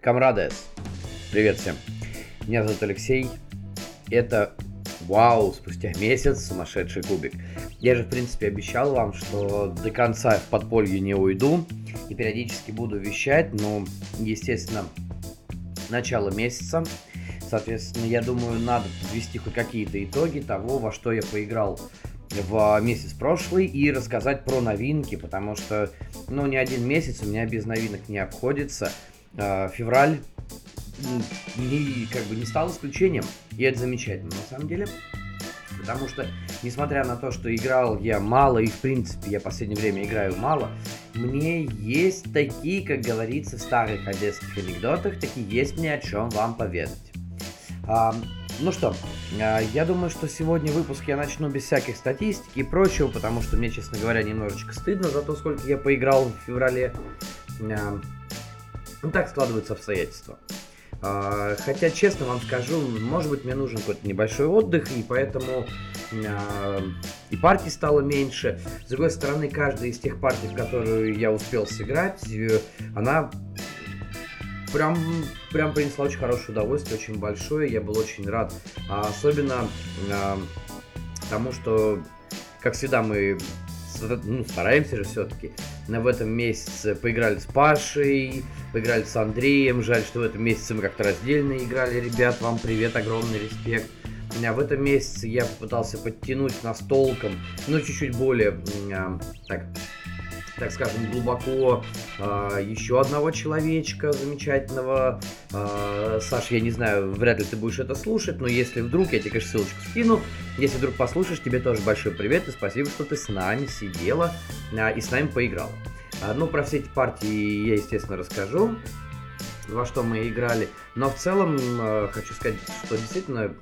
Камрадес. Привет всем. Меня зовут Алексей. Это Вау, спустя месяц сумасшедший кубик. Я же, в принципе, обещал вам, что до конца в подполье не уйду и периодически буду вещать, но, естественно, начало месяца. Соответственно, я думаю, надо подвести хоть какие-то итоги того, во что я поиграл в месяц прошлый и рассказать про новинки, потому что, ну, ни один месяц у меня без новинок не обходится. А, февраль не, как бы не стал исключением, и это замечательно на самом деле. Потому что, несмотря на то, что играл я мало, и в принципе я в последнее время играю мало, мне есть такие, как говорится в старых одесских анекдотах, такие есть мне о чем вам поведать. Ну что, а, я думаю, что сегодня выпуск я начну без всяких статистики и прочего, потому что мне, честно говоря, немножечко стыдно за то, сколько я поиграл в феврале. А, ну, так складываются обстоятельства. А, хотя, честно вам скажу, может быть, мне нужен какой-то небольшой отдых, и поэтому и партий стало меньше. С другой стороны, каждая из тех партий, в которую я успел сыграть, э, она прям, прям принесла очень хорошее удовольствие, очень большое. Я был очень рад. А особенно а, тому, что, как всегда, мы ну, стараемся же все-таки. В этом месяце поиграли с Пашей, поиграли с Андреем. Жаль, что в этом месяце мы как-то раздельно играли. Ребят, вам привет, огромный респект. А в этом месяце я попытался подтянуть настолком, ну, чуть-чуть более, а, так, так скажем, глубоко э, еще одного человечка замечательного. Э, Саш, я не знаю, вряд ли ты будешь это слушать, но если вдруг, я тебе, конечно, ссылочку скину. Если вдруг послушаешь, тебе тоже большой привет и спасибо, что ты с нами сидела э, и с нами поиграла. Э, ну, про все эти партии я, естественно, расскажу, во что мы играли. Но в целом э, хочу сказать, что действительно...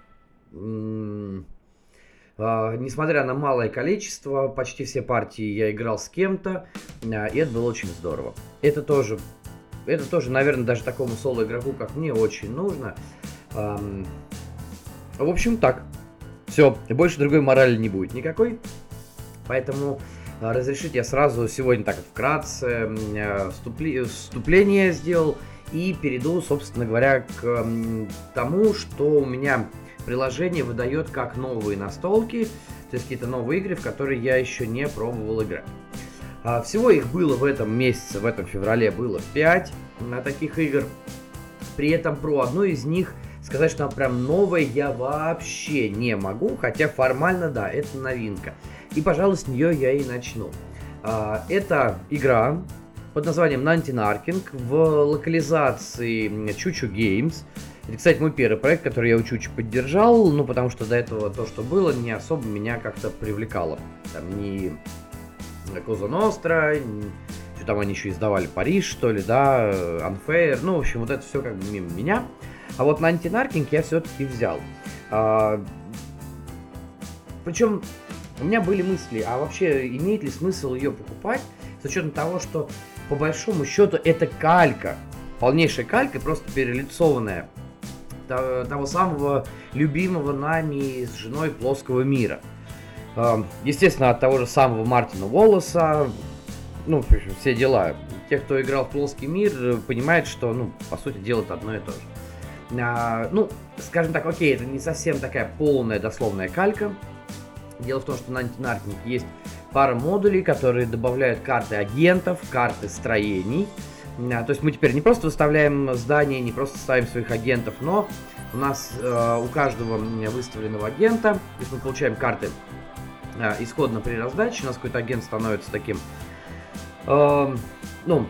Uh, несмотря на малое количество, почти все партии я играл с кем-то, uh, и это было очень здорово. Это тоже, это тоже, наверное, даже такому соло-игроку, как мне, очень нужно. В общем, так. Все, больше другой морали не будет никакой. Поэтому uh, разрешите я сразу сегодня так вкратце вступление сделал и перейду, собственно говоря, к тому, что у меня приложение выдает как новые настолки, то есть какие-то новые игры, в которые я еще не пробовал играть. А, всего их было в этом месяце, в этом феврале было 5 на таких игр. При этом про одну из них сказать, что она прям новая, я вообще не могу, хотя формально, да, это новинка. И, пожалуй, с нее я и начну. А, это игра под названием Нантинаркинг в локализации Чучу Games. Это, кстати, мой первый проект, который я у Чучи поддержал, ну, потому что до этого то, что было, не особо меня как-то привлекало. Там ни Коза Ностра, что там они еще издавали Париж, что ли, да, Unfair, ну, в общем, вот это все как бы мимо меня. А вот на антинаркинг я все-таки взял. А, причем у меня были мысли, а вообще имеет ли смысл ее покупать, с учетом того, что по большому счету это калька, полнейшая калька, просто перелицованная того самого любимого нами с женой плоского мира. Естественно, от того же самого Мартина Волоса, ну, все дела. Те, кто играл в плоский мир, понимают, что, ну, по сути дела, это одно и то же. А, ну, скажем так, окей, это не совсем такая полная дословная калька. Дело в том, что на антинаркинг есть пара модулей, которые добавляют карты агентов, карты строений, то есть мы теперь не просто выставляем здания, не просто ставим своих агентов, но у нас э, у каждого выставленного агента, то есть мы получаем карты э, исходно при раздаче, у нас какой-то агент становится таким, э, ну,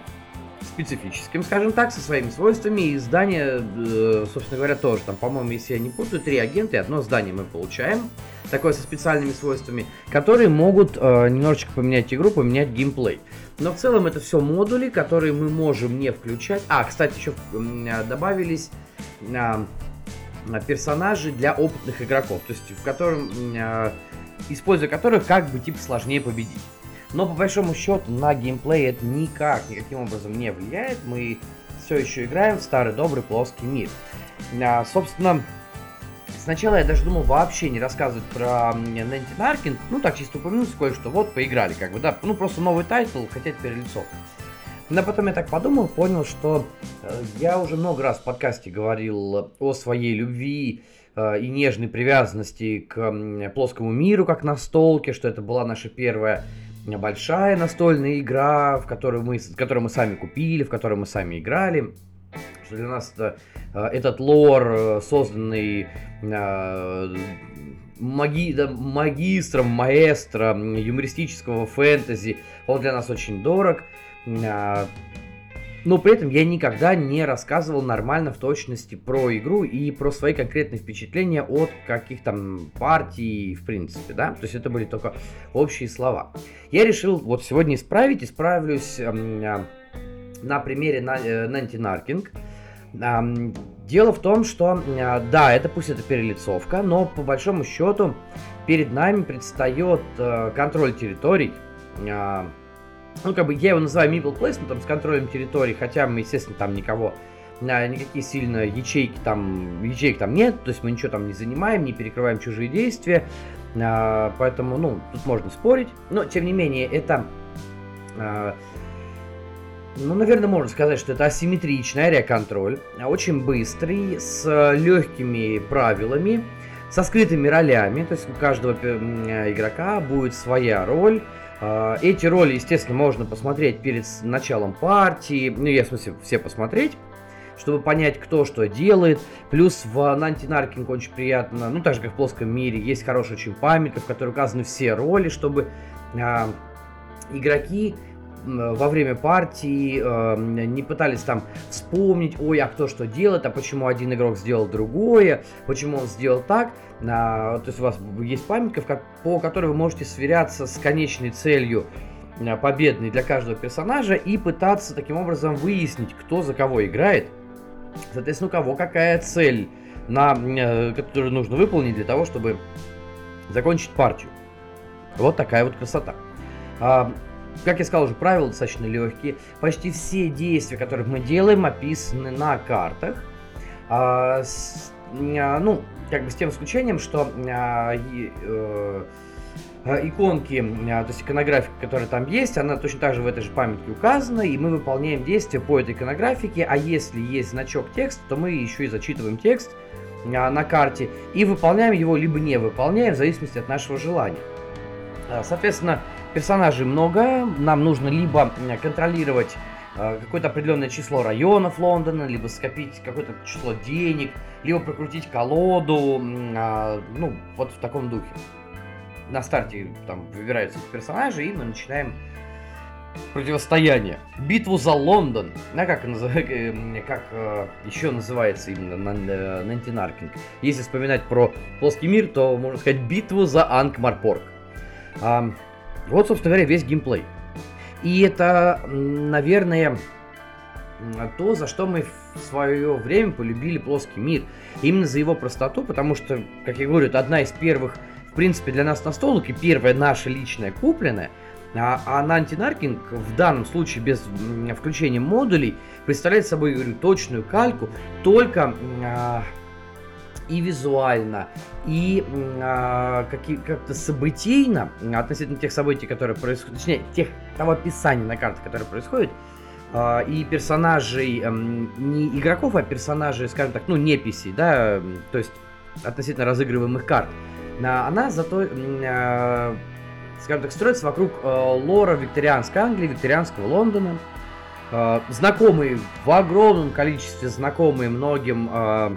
специфическим, скажем так, со своими свойствами. И здание, э, собственно говоря, тоже. Там, по-моему, если я не путаю, три агента и одно здание мы получаем. Такое со специальными свойствами, которые могут э, немножечко поменять игру, поменять геймплей. Но в целом это все модули, которые мы можем не включать. А, кстати, еще э, добавились э, персонажи для опытных игроков, то есть в котором, используя которых как бы типа сложнее победить. Но по большому счету на геймплей это никак, никаким образом не влияет. Мы все еще играем в старый добрый плоский мир. А, собственно, сначала я даже думал вообще не рассказывать про Nanty Narking. Ну так чисто упомянуть кое-что. Вот, поиграли как бы, да. Ну просто новый title, хотя перелицовка. Но потом я так подумал, понял, что э, я уже много раз в подкасте говорил о своей любви э, и нежной привязанности к плоскому миру, как настолке, что это была наша первая большая настольная игра, в которую мы, которую мы сами купили, в которую мы сами играли. Что для нас это, э, этот лор, созданный маги, да, магистром, маэстро юмористического фэнтези, он для нас очень дорог. Но при этом я никогда не рассказывал нормально в точности про игру и про свои конкретные впечатления от каких там партий, в принципе, да. То есть это были только общие слова. Я решил вот сегодня исправить, исправлюсь на примере Нанти Наркинг. Дело в том, что а, да, это пусть это перелицовка, но по большому счету перед нами предстает контроль территорий, ну, как бы я его называю middle placement, с контролем территории, хотя мы, естественно, там никого, никакие сильно ячейки там, ячеек там нет, то есть мы ничего там не занимаем, не перекрываем чужие действия, а, поэтому, ну, тут можно спорить, но, тем не менее, это, а, ну, наверное, можно сказать, что это асимметричный ариоконтроль, очень быстрый, с легкими правилами, со скрытыми ролями, то есть у каждого игрока будет своя роль, а, эти роли, естественно, можно посмотреть перед началом партии, ну, я в смысле все посмотреть, чтобы понять, кто что делает. Плюс в Нантинаркинг очень приятно, ну, так же, как в плоском мире, есть хорошая очень памятка, в которой указаны все роли, чтобы а, игроки во время партии э, не пытались там вспомнить, ой, а кто что делает, а почему один игрок сделал другое, почему он сделал так. А, то есть у вас есть памятка, по которой вы можете сверяться с конечной целью э, победной для каждого персонажа и пытаться таким образом выяснить, кто за кого играет. Соответственно, у кого какая цель, на, э, которую нужно выполнить для того, чтобы закончить партию. Вот такая вот красота. А, как я сказал уже, правила достаточно легкие. Почти все действия, которые мы делаем, описаны на картах. А, с, а, ну, как бы с тем исключением, что а, и, э, иконки, то есть иконографика, которая там есть, она точно так же в этой же памятке указана, и мы выполняем действия по этой иконографике, а если есть значок текста, то мы еще и зачитываем текст на карте и выполняем его, либо не выполняем, в зависимости от нашего желания. Соответственно, персонажей много, нам нужно либо контролировать э, какое-то определенное число районов Лондона, либо скопить какое-то число денег, либо прокрутить колоду, а, ну, вот в таком духе. На старте там выбираются персонажи, и мы начинаем противостояние. Битву за Лондон. А как, э, как э, еще называется именно Нантинаркинг? Если вспоминать про плоский мир, то можно сказать битву за Анкмарпорг. Вот, собственно говоря, весь геймплей. И это, наверное, то, за что мы в свое время полюбили плоский мир. Именно за его простоту, потому что, как я говорю, это одна из первых, в принципе, для нас настолок и первая наша личная купленная. А, а Нантинаркинг в данном случае без включения модулей представляет собой, говорю, точную кальку, только а, и визуально, и а, как-то событийно относительно тех событий, которые происходят, точнее, тех, того описания на карте, которое происходит, а, и персонажей, а, не игроков, а персонажей, скажем так, ну, неписей, да, то есть относительно разыгрываемых карт, а, она зато, а, скажем так, строится вокруг а, лора викторианской Англии, викторианского Лондона, знакомые в огромном количестве, знакомые многим а,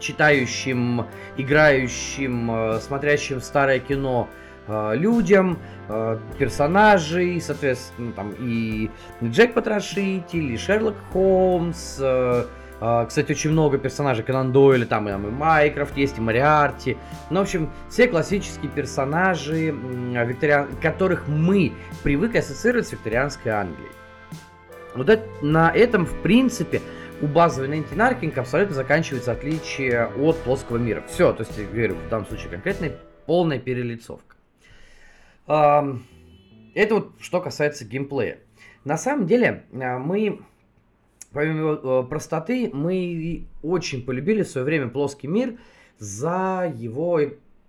читающим, играющим, э, смотрящим старое кино э, людям, э, персонажей, соответственно, там и Джек Потрошитель, и Шерлок Холмс, кстати, очень много персонажей Конан Дойля, там и, там и Майкрофт есть, и Мариарти. Ну, в общем, все классические персонажи, викториан... которых мы привыкли ассоциировать с викторианской Англией. Вот это, на этом, в принципе, у базовой Нентинаркинг абсолютно заканчивается отличие от плоского мира. Все, то есть, я говорю, в данном случае конкретная полная перелицовка. Это вот что касается геймплея. На самом деле, а, мы, помимо э, простоты, мы очень полюбили в свое время плоский мир за его,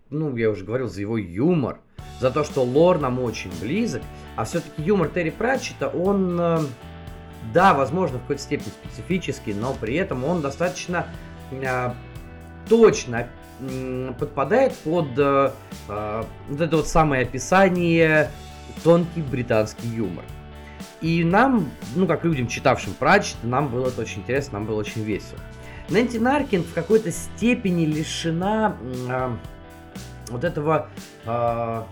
ну, я уже говорил, за его юмор, за то, что лор нам очень близок, а все-таки юмор Терри Пратчета, он э, да, возможно, в какой-то степени специфический, но при этом он достаточно э, точно э, подпадает под э, э, вот это вот самое описание тонкий британский юмор. И нам, ну, как людям, читавшим Пратчет, нам было это очень интересно, нам было очень весело. Нэнти Наркин в какой-то степени лишена э, вот этого, э,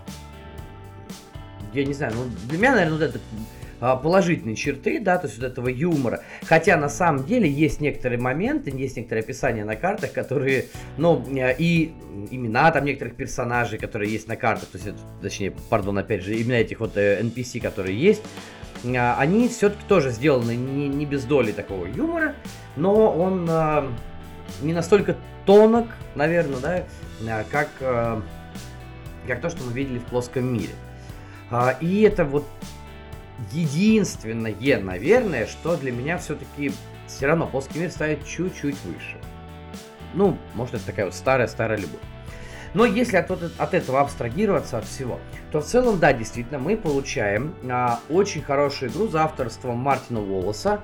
я не знаю, ну, для меня, наверное, вот это а, положительные черты, да, то есть вот этого юмора. Хотя на самом деле есть некоторые моменты, есть некоторые описания на картах, которые, ну, э, и имена там некоторых персонажей, которые есть на картах, то есть, точнее, пардон, опять же, имена этих вот NPC, э, которые есть, а, они все-таки тоже сделаны не, не без доли такого юмора, но он а, не настолько тонок, наверное, да, а, как, а, как то, что мы видели в плоском мире. А, и это вот единственное, наверное, что для меня все-таки все равно плоский мир ставит чуть-чуть выше. Ну, может, это такая вот старая-старая любовь. Но если от, от этого абстрагироваться от всего, то в целом, да, действительно, мы получаем а, очень хорошую игру за авторством Мартина Уоллеса,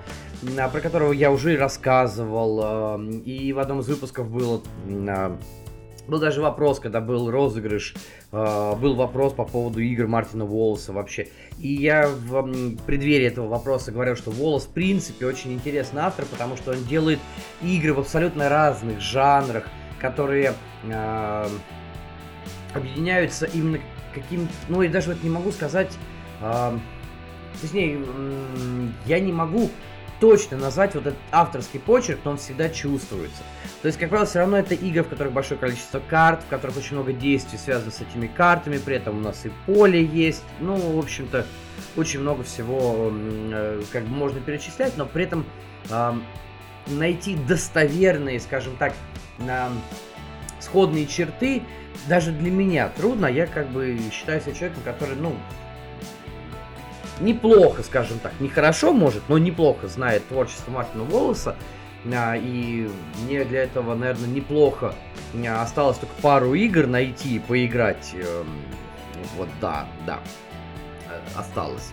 а, про которого я уже рассказывал, а, и в одном из выпусков было а, был даже вопрос, когда был розыгрыш, э, был вопрос по поводу игр Мартина Уоллса вообще. И я в преддверии этого вопроса говорил, что Уоллес в принципе очень интересный автор, потому что он делает игры в абсолютно разных жанрах, которые э, объединяются именно каким... Ну, и даже вот не могу сказать... Э, точнее, я не могу точно назвать вот этот авторский почерк, но он всегда чувствуется. То есть, как правило, все равно это игры, в которых большое количество карт, в которых очень много действий связано с этими картами, при этом у нас и поле есть, ну, в общем-то, очень много всего э, как бы можно перечислять, но при этом э, найти достоверные, скажем так, э, сходные черты даже для меня трудно. Я как бы считаю себя человеком, который, ну, неплохо, скажем так, не хорошо может, но неплохо знает творчество Мартина Волоса. А, и мне для этого, наверное, неплохо. Осталось только пару игр найти, поиграть. Эм, вот, да, да. Э, осталось.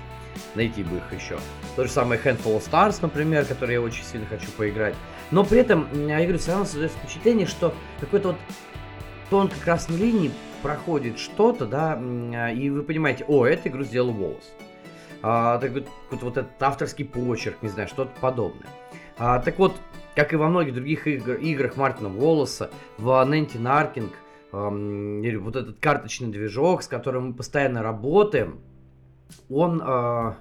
Найти бы их еще. То же самое Handful of Stars, например, который я очень сильно хочу поиграть. Но при этом, я говорю, все равно создается впечатление, что какой-то вот тонкой красной линии проходит что-то, да, и вы понимаете, о, эту игру сделал Волос а, так вот, вот этот авторский почерк, не знаю, что-то подобное. А, так вот, как и во многих других игр, играх Мартина Волоса, в Нэнти Наркинг, эм, вот этот карточный движок, с которым мы постоянно работаем, он, э,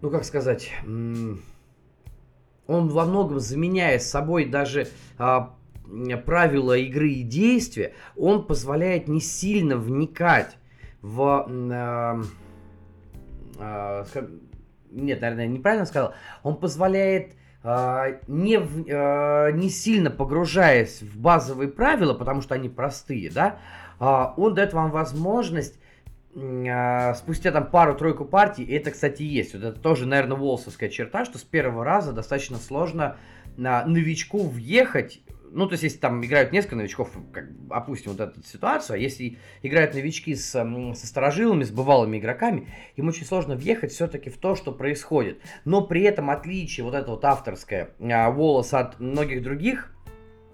ну как сказать, он во многом заменяя собой даже э, правила игры и действия, он позволяет не сильно вникать в... Э, э, нет, наверное, неправильно сказал, он позволяет э, не, э, не сильно погружаясь в базовые правила, потому что они простые, да, он дает вам возможность спустя там пару-тройку партий, и это, кстати, есть, вот это тоже, наверное, волсовская черта, что с первого раза достаточно сложно на новичку въехать ну, то есть, если там играют несколько новичков, как, опустим вот эту ситуацию, а если играют новички с, со сторожилами, с бывалыми игроками, им очень сложно въехать все-таки в то, что происходит. Но при этом отличие вот это вот авторское а, волос от многих других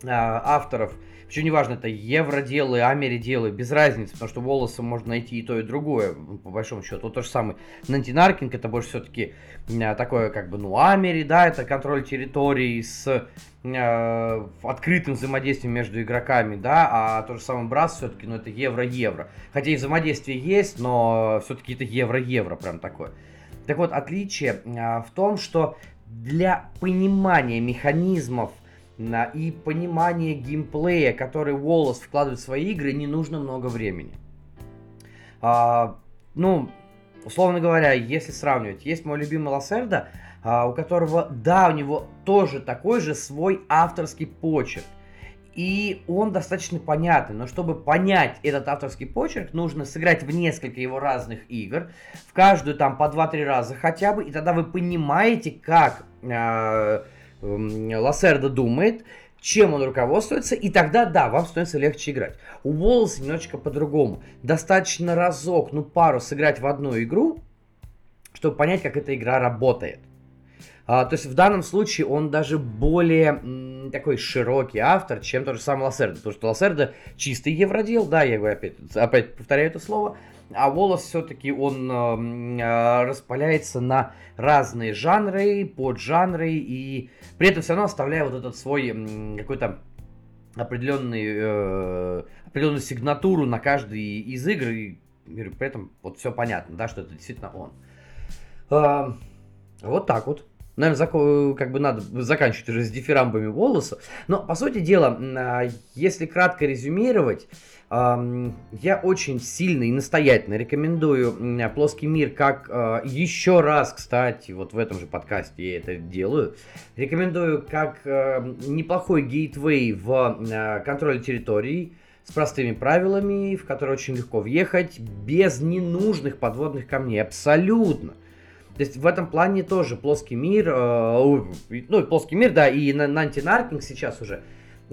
а, авторов – причем неважно, это евроделы, америделы, без разницы, потому что волосы можно найти и то, и другое, по большому счету. Вот то же самое Нантинаркинг, это больше все-таки э, такое, как бы, ну, амери, да, это контроль территории с э, открытым взаимодействием между игроками, да, а то же самое Брас все-таки, ну, это евро-евро. Хотя и взаимодействие есть, но все-таки это евро-евро прям такое. Так вот, отличие э, в том, что для понимания механизмов и понимание геймплея, который Волос вкладывает в свои игры, не нужно много времени. А, ну, условно говоря, если сравнивать, есть мой любимый Лассерда, а, у которого, да, у него тоже такой же свой авторский почерк. И он достаточно понятный, но чтобы понять этот авторский почерк, нужно сыграть в несколько его разных игр, в каждую там по 2-3 раза хотя бы, и тогда вы понимаете, как э, Лассерда думает, чем он руководствуется, и тогда, да, вам становится легче играть. У Волоса немножечко по-другому. Достаточно разок, ну пару сыграть в одну игру, чтобы понять, как эта игра работает. А, то есть в данном случае он даже более м, такой широкий автор, чем тот же самый Лассердо. Потому что Лассердо чистый евродел, да, я говорю опять, опять повторяю это слово. А Волос все-таки он э, распаляется на разные жанры, поджанры, и при этом все равно оставляя вот этот свой э, какой-то определенный, э, определенную сигнатуру на каждый из игр, и при этом вот все понятно, да, что это действительно он. Э, вот так вот. Наверное, зако- как бы надо заканчивать уже с дифирамбами волоса. Но, по сути дела, а, если кратко резюмировать, я очень сильно и настоятельно рекомендую плоский мир, как а, еще раз, кстати, вот в этом же подкасте я это делаю. Рекомендую как а, неплохой гейтвей в контроле территории с простыми правилами, в который очень легко въехать, без ненужных подводных камней. Абсолютно. То есть в этом плане тоже плоский мир, э, ну плоский мир, да, и Нантинаркинг сейчас уже,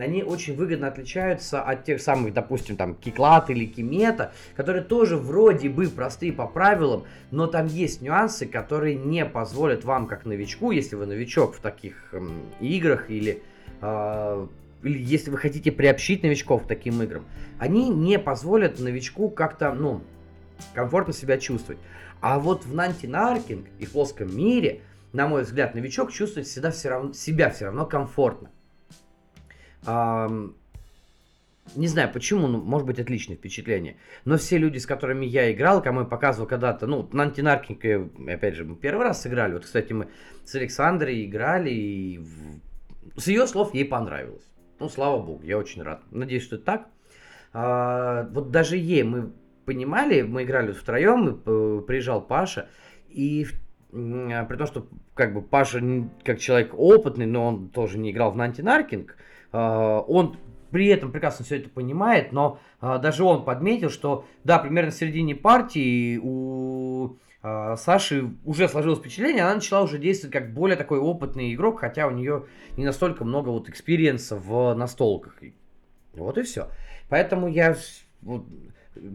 они очень выгодно отличаются от тех самых, допустим, там, Киклат или Кимета, которые тоже вроде бы простые по правилам, но там есть нюансы, которые не позволят вам, как новичку, если вы новичок в таких э, играх или, э, или если вы хотите приобщить новичков к таким играм, они не позволят новичку как-то, ну, комфортно себя чувствовать. А вот в Нанти Наркинг и в плоском мире, на мой взгляд, новичок чувствует всегда все равно, себя все равно комфортно. Не знаю почему, ну, может быть, отличное впечатление. Но все люди, с которыми я играл, кому я показывал когда-то, ну, Нанти Наркинг, опять же, мы первый раз сыграли. Вот, кстати, мы с Александрой играли, и в... с ее слов ей понравилось. Ну, слава богу, я очень рад. Надеюсь, что это так. А, вот даже ей мы понимали, мы играли втроем, и приезжал Паша, и при том, что как бы Паша как человек опытный, но он тоже не играл в Нантинаркинг, а, он при этом прекрасно все это понимает, но а, даже он подметил, что да, примерно в середине партии у а, Саши уже сложилось впечатление, она начала уже действовать как более такой опытный игрок, хотя у нее не настолько много вот experience а в настолках. Вот и все. Поэтому я вот,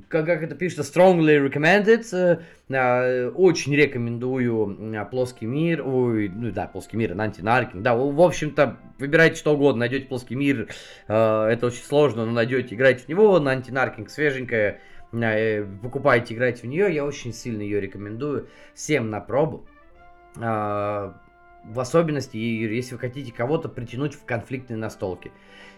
как, как это пишется, strongly recommended. Э, э, очень рекомендую э, плоский мир. Ой, ну да, плоский мир, Nanty Narking. Да, в общем-то, выбирайте что угодно, найдете плоский мир. Это очень сложно, но найдете, играйте в него. На антинаркинг свеженькая. Покупайте, играйте в нее. Я очень сильно ее рекомендую всем на пробу. В особенности, если вы хотите кого-то притянуть в конфликтные настолки.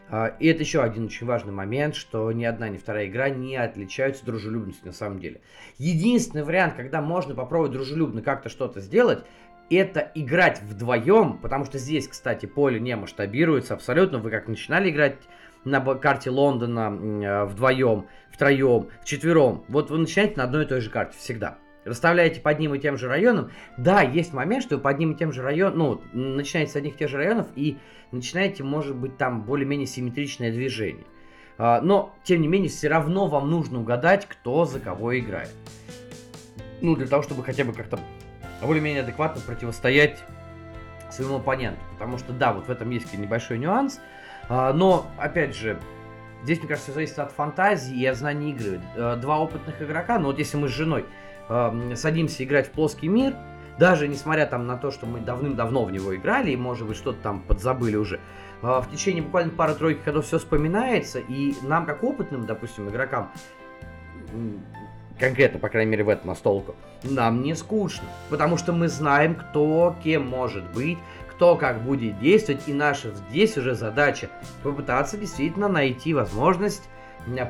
А, и это еще один очень важный момент, что ни одна, ни вторая игра не отличаются дружелюбностью на самом деле. Единственный вариант, когда можно попробовать дружелюбно как-то что-то сделать, это играть вдвоем, потому что здесь, кстати, поле не масштабируется абсолютно. Вы как начинали играть на карте Лондона э, вдвоем, втроем, вчетвером, вот вы начинаете на одной и той же карте всегда расставляете под ним и тем же районом, да, есть момент, что вы под ним и тем же районом, ну, начинаете с одних и тех же районов и начинаете, может быть, там более-менее симметричное движение. А, но, тем не менее, все равно вам нужно угадать, кто за кого играет. Ну, для того, чтобы хотя бы как-то более-менее адекватно противостоять своему оппоненту. Потому что, да, вот в этом есть небольшой нюанс. А, но, опять же, здесь, мне кажется, зависит от фантазии и от знаний игры. А, два опытных игрока, ну вот если мы с женой э, садимся играть в плоский мир, даже несмотря там на то, что мы давным-давно в него играли и, может быть, что-то там подзабыли уже, э, в течение буквально пары-тройки ходов все вспоминается, и нам, как опытным, допустим, игрокам, конкретно, по крайней мере, в эту настолку, нам не скучно, потому что мы знаем, кто кем может быть, кто как будет действовать, и наша здесь уже задача попытаться действительно найти возможность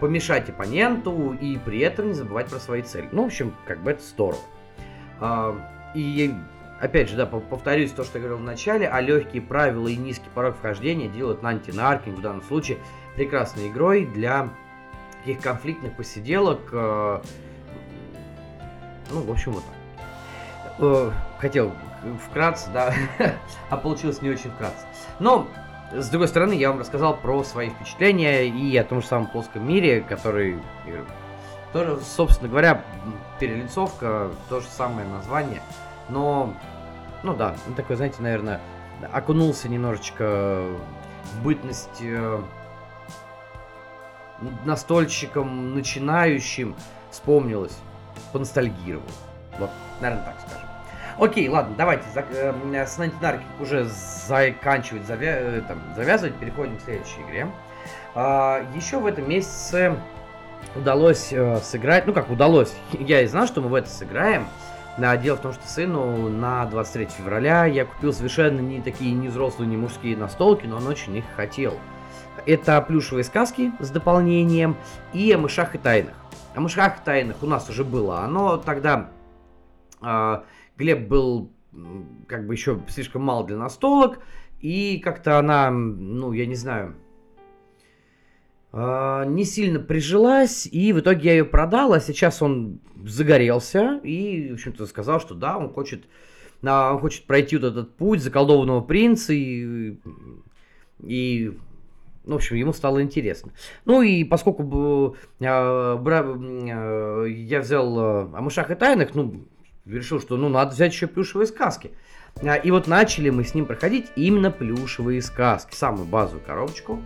помешать оппоненту и при этом не забывать про свои цели. Ну, в общем, как бы это здорово. А, и опять же, да, повторюсь то, что я говорил в начале, а легкие правила и низкий порог вхождения делают Нанти Наркинг в данном случае прекрасной игрой для таких конфликтных посиделок. Э, ну, в общем, вот так. Э, хотел вкратце, да, а получилось не очень вкратце. Но с другой стороны, я вам рассказал про свои впечатления и о том же самом плоском мире, который тоже, собственно говоря, перелицовка, то же самое название, но, ну да, такой, знаете, наверное, окунулся немножечко в бытность э, настольщиком начинающим, вспомнилось, поностальгировал. Вот, наверное, так скажем. Окей, ладно, давайте э, с Нантинарки уже заканчивать, завя... Э, там, завязывать, переходим к следующей игре. А, еще в этом месяце удалось э, сыграть, ну как удалось, я и знал, что мы в это сыграем. А, дело в том, что сыну на 23 февраля я купил совершенно не такие не взрослые, не мужские настолки, но он очень их хотел. Это плюшевые сказки с дополнением и о мышах и тайнах. О мышах и тайнах у нас уже было. Оно тогда э, Глеб был как бы еще слишком мал для настолок, и как-то она, ну, я не знаю, э, не сильно прижилась, и в итоге я ее продал, а сейчас он загорелся и, в общем-то, сказал, что да, он хочет, а, он хочет пройти вот этот путь заколдованного принца и, и в общем, ему стало интересно. Ну и поскольку э, я взял о мышах и тайнах, ну, решил, что ну надо взять еще плюшевые сказки. А, и вот начали мы с ним проходить именно плюшевые сказки. Самую базовую коробочку.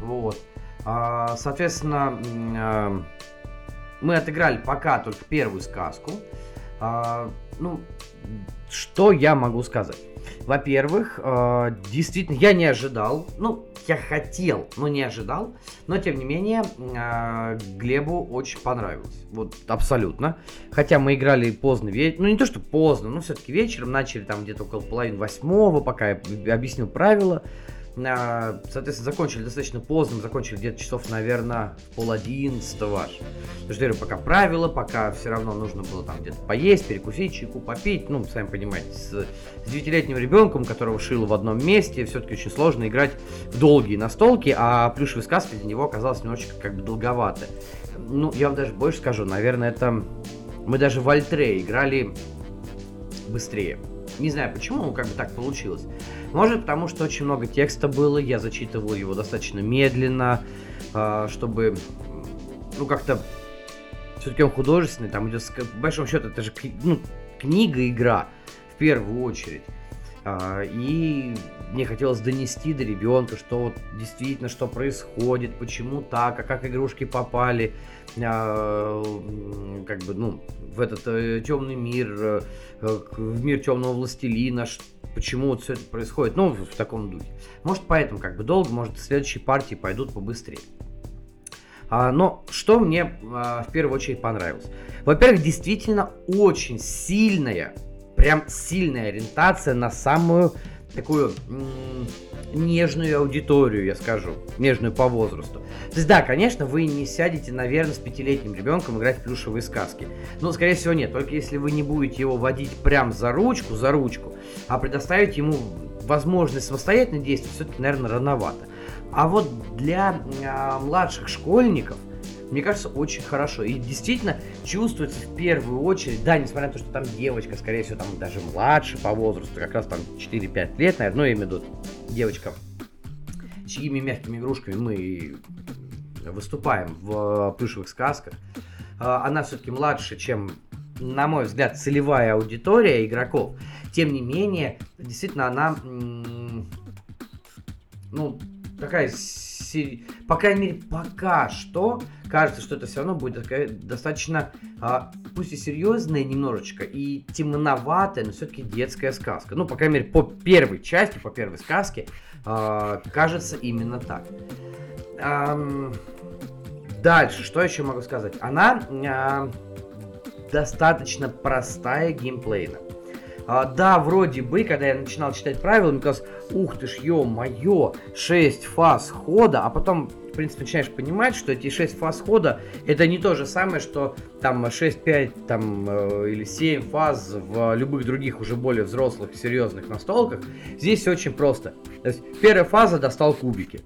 Вот. А, соответственно, а, мы отыграли пока только первую сказку. Ну, что я могу сказать? Во-первых, э, действительно, я не ожидал, ну, я хотел, но не ожидал, но тем не менее, э, Глебу очень понравилось, вот абсолютно. Хотя мы играли поздно вечером, ну не то что поздно, но все-таки вечером, начали там где-то около половины восьмого, пока я объяснил правила. А, соответственно, закончили достаточно поздно, закончили где-то часов, наверное, в пол одиннадцатого аж. Потому пока правила, пока все равно нужно было там где-то поесть, перекусить, чайку попить. Ну, сами понимаете, с девятилетним ребенком, которого шило в одном месте, все-таки очень сложно играть в долгие настолки, а плюшевый сказки для него оказалось немножечко как бы долговато. Ну, я вам даже больше скажу, наверное, это... Мы даже в Альтре играли быстрее. Не знаю почему, как бы так получилось. Может, потому что очень много текста было, я зачитывал его достаточно медленно, а, чтобы, ну, как-то... Все-таки он художественный, там идет, по большому счету, это же ну, книга-игра, в первую очередь. А, и мне хотелось донести до ребенка, что вот действительно, что происходит, почему так, а как игрушки попали, а, как бы, ну, в этот э, темный мир, э, в мир темного властелина, почему вот все это происходит, ну, в таком духе. Может, поэтому как бы долго, может, следующие партии пойдут побыстрее. А, но что мне а, в первую очередь понравилось? Во-первых, действительно очень сильная, прям сильная ориентация на самую такую нежную аудиторию, я скажу, нежную по возрасту. То есть, да, конечно, вы не сядете, наверное, с пятилетним ребенком играть в плюшевые сказки. Но, скорее всего, нет. Только если вы не будете его водить прям за ручку, за ручку, а предоставить ему возможность самостоятельно действовать, все-таки, наверное, рановато. А вот для э, младших школьников мне кажется, очень хорошо. И действительно чувствуется в первую очередь, да, несмотря на то, что там девочка, скорее всего, там даже младше по возрасту, как раз там 4-5 лет, наверное, ну, я имею в виду девочка, чьими мягкими игрушками мы выступаем в плюшевых сказках, а, она все-таки младше, чем, на мой взгляд, целевая аудитория игроков. Тем не менее, действительно, она, ну, такая по крайней мере, пока что кажется, что это все равно будет такая достаточно, а, пусть и серьезная немножечко, и темноватая, но все-таки детская сказка. Ну, по крайней мере, по первой части, по первой сказке, а, кажется именно так. А, дальше, что еще могу сказать? Она а, достаточно простая геймплейно. А, да, вроде бы, когда я начинал читать правила, мне казалось, ух ты ж, ё-моё, 6 фаз хода, а потом, в принципе, начинаешь понимать, что эти 6 фаз хода, это не то же самое, что там 6-5 там, э, или 7 фаз в любых других уже более взрослых, серьезных настолках. Здесь все очень просто. То есть, первая фаза достал кубики.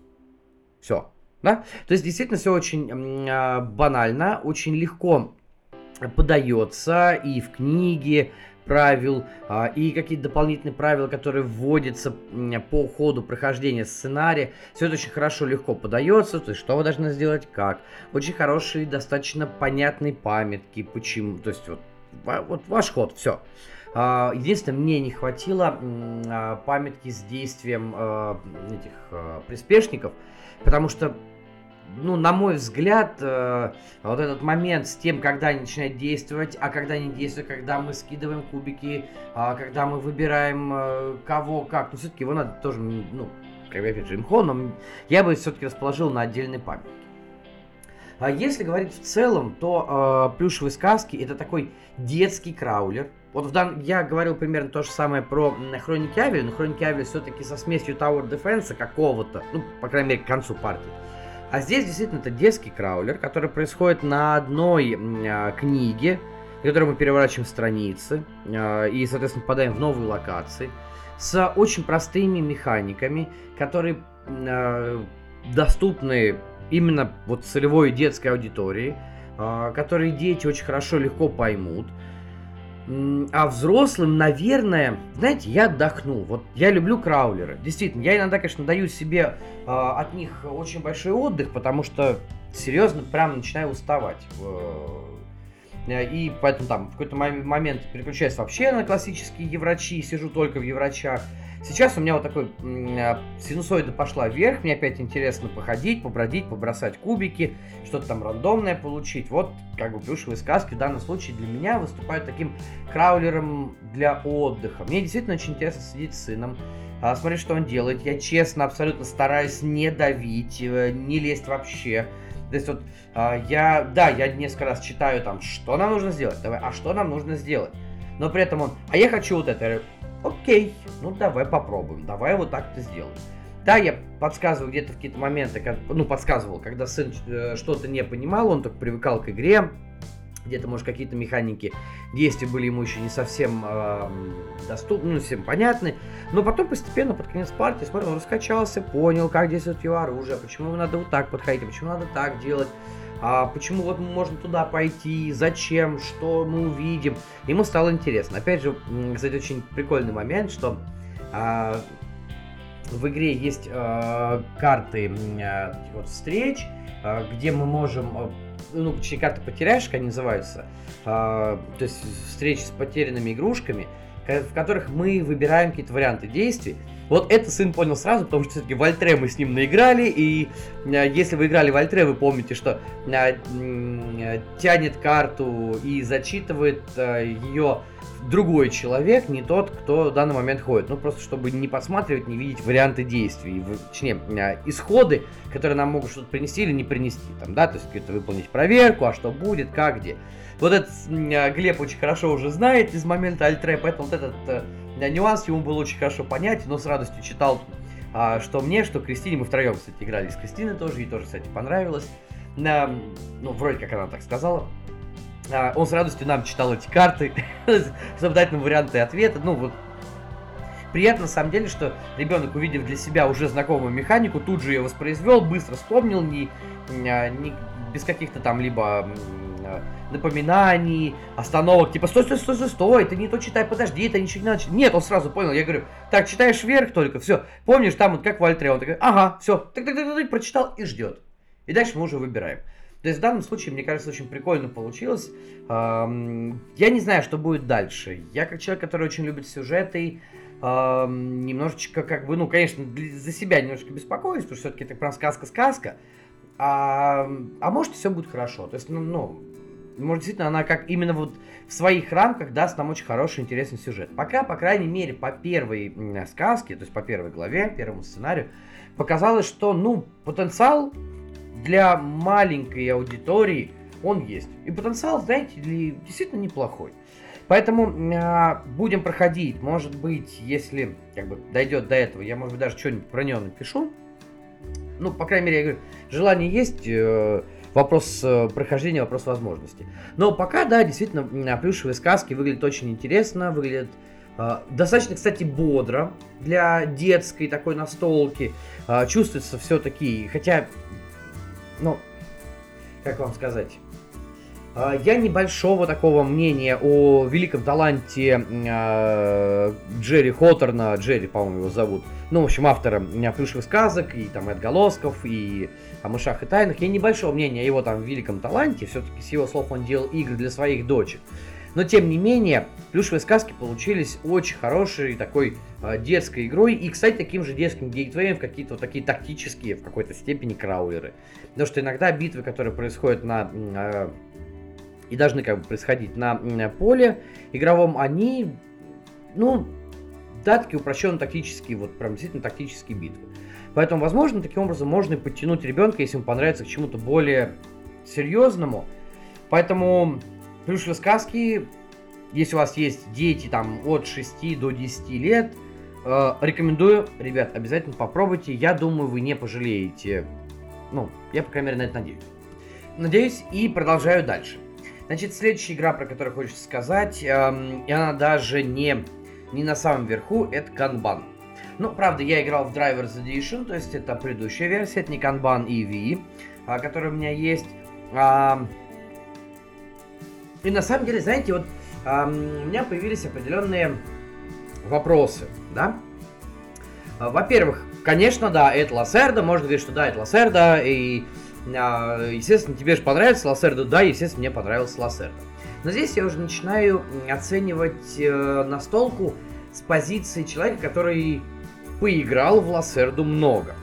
Все. Да? То есть, действительно, все очень э, банально, очень легко подается и в книге, правил а, и какие-то дополнительные правила, которые вводятся по ходу прохождения сценария. Все это очень хорошо, легко подается, то есть что вы должны сделать, как. Очень хорошие, достаточно понятные памятки, почему, то есть вот, вот ваш ход, все. А, единственное, мне не хватило а, памятки с действием этих приспешников, потому что ну, на мой взгляд, э, вот этот момент с тем, когда они начинают действовать, а когда они действуют, когда мы скидываем кубики, э, когда мы выбираем э, кого, как, ну, все-таки его надо тоже, ну, как бы, опять же, имхо, но я бы все-таки расположил на отдельный памятник. А если говорить в целом, то э, плюшевые сказки это такой детский краулер. Вот в дан... я говорил примерно то же самое про Хроники Авери, но Хроники Авери все-таки со смесью Tower Defense какого-то, ну, по крайней мере, к концу партии. А здесь действительно это детский краулер, который происходит на одной э, книге, в которой мы переворачиваем страницы э, и, соответственно, попадаем в новые локации с очень простыми механиками, которые э, доступны именно вот целевой детской аудитории, которые дети очень хорошо, легко поймут. А взрослым, наверное, знаете, я отдохнул. Вот я люблю краулеры. Действительно, я иногда, конечно, даю себе э, от них очень большой отдых, потому что серьезно прям начинаю уставать. Э, и поэтому там в какой-то момент переключаюсь вообще на классические еврачи, сижу только в еврачах. Сейчас у меня вот такой а, синусоида пошла вверх, мне опять интересно походить, побродить, побросать кубики, что-то там рандомное получить. Вот как бы плюшевые сказки в данном случае для меня выступают таким краулером для отдыха. Мне действительно очень интересно сидеть с сыном, а, смотреть, что он делает. Я честно, абсолютно стараюсь не давить, э, не лезть вообще. То есть вот а, я, да, я несколько раз читаю там, что нам нужно сделать, давай, а что нам нужно сделать. Но при этом он, а я хочу вот это. Окей, ну давай попробуем, давай вот так это сделаем. Да, я подсказываю где-то в какие-то моменты, как, ну, подсказывал, когда сын э, что-то не понимал, он только привыкал к игре, где-то, может, какие-то механики действия были ему еще не совсем э, доступны, ну, всем понятны. Но потом постепенно, под конец партии, смотрел, он раскачался, понял, как действует его оружие, почему ему надо вот так подходить, почему надо так делать а почему вот мы можем туда пойти, зачем, что мы увидим. Ему стало интересно. Опять же, кстати, очень прикольный момент, что а, в игре есть а, карты а, вот, встреч, а, где мы можем, а, ну, точнее, карты потеряшек они называются, а, то есть встречи с потерянными игрушками, в которых мы выбираем какие-то варианты действий. Вот это сын понял сразу, потому что все-таки в Альтре мы с ним наиграли, и э, если вы играли в Альтре, вы помните, что э, э, тянет карту и зачитывает ее другой человек, не тот, кто в данный момент ходит. Ну, просто чтобы не подсматривать, не видеть варианты действий, точнее, исходы, которые нам могут что-то принести или не принести. Там, да, то есть это выполнить проверку, а что будет, как, где. Вот этот Глеб очень хорошо уже знает из момента Альтре, поэтому вот этот нюанс ему было очень хорошо понять, но с радостью читал, а, что мне, что Кристине. Мы втроем, кстати, играли с Кристиной тоже, ей тоже, кстати, понравилось. Ну, вроде как она так сказала. А, он с радостью нам читал эти карты, чтобы дать нам варианты ответа. Ну, вот приятно на самом деле, что ребенок, увидев для себя уже знакомую механику, тут же ее воспроизвел, быстро вспомнил, не, не без каких-то там либо напоминаний, остановок, типа, стой, стой, стой, стой, стой, ты не то читай, подожди, это ничего не надо читать. Нет, он сразу понял, я говорю, так, читаешь вверх только, все, помнишь, там вот как в Альтре, он такой, ага, все, так, так, так, так, прочитал и ждет. И дальше мы уже выбираем. То есть в данном случае, мне кажется, очень прикольно получилось. Я не знаю, что будет дальше. Я как человек, который очень любит сюжеты, немножечко как бы, ну, конечно, за себя немножко беспокоюсь, потому что все-таки это прям сказка-сказка. А, а может, все будет хорошо. То есть, ну, ну, может, действительно, она как именно вот в своих рамках даст нам очень хороший, интересный сюжет. Пока, по крайней мере, по первой сказке, то есть по первой главе, первому сценарию, показалось, что, ну, потенциал для маленькой аудитории он есть. И потенциал, знаете ли, действительно неплохой. Поэтому э, будем проходить. Может быть, если как бы дойдет до этого, я, может быть, даже что-нибудь про него напишу. Ну, по крайней мере, я говорю, желание есть. Э, вопрос э, прохождения, вопрос возможности. Но пока, да, действительно, плюшевые сказки выглядят очень интересно, выглядят э, достаточно, кстати, бодро для детской такой настолки. Э, чувствуется все-таки, хотя, ну, как вам сказать... А, я небольшого такого мнения о великом таланте э, Джерри Хоттерна, Джерри, по-моему, его зовут, ну, в общем, автора плюшевых сказок, и там отголосков, и о мышах и тайнах. Я небольшого мнения о его там великом таланте, все-таки с его слов он делал игры для своих дочек. Но тем не менее, плюшевые сказки получились очень хорошей такой э, детской игрой. И, кстати, таким же детским гейтвеем в какие-то вот такие тактические, в какой-то степени, краулеры. Потому что иногда битвы, которые происходят на... Э, и должны как бы происходить на э, поле игровом, они, ну, да, такие упрощенные тактические, вот прям действительно тактические битвы. Поэтому, возможно, таким образом можно и подтянуть ребенка, если ему понравится к чему-то более серьезному. Поэтому плюшевые сказки, если у вас есть дети там от 6 до 10 лет, э, рекомендую, ребят, обязательно попробуйте. Я думаю, вы не пожалеете. Ну, я, по крайней мере, на это надеюсь. Надеюсь и продолжаю дальше. Значит, следующая игра, про которую хочется сказать, эм, и она даже не, не на самом верху, это Kanban. Ну, правда, я играл в Drivers Edition, то есть это предыдущая версия, это не Kanban EV, а, которая у меня есть. А, и на самом деле, знаете, вот у меня появились определенные вопросы, да? А, во-первых, конечно, да, это Лассерда, можно говорить, что да, это Лассерда, и, а, естественно, тебе же понравится Лассерда, да, естественно, мне понравился Лассерда. Но здесь я уже начинаю оценивать э, настолку с позиции человека, который поиграл в Лассерду много.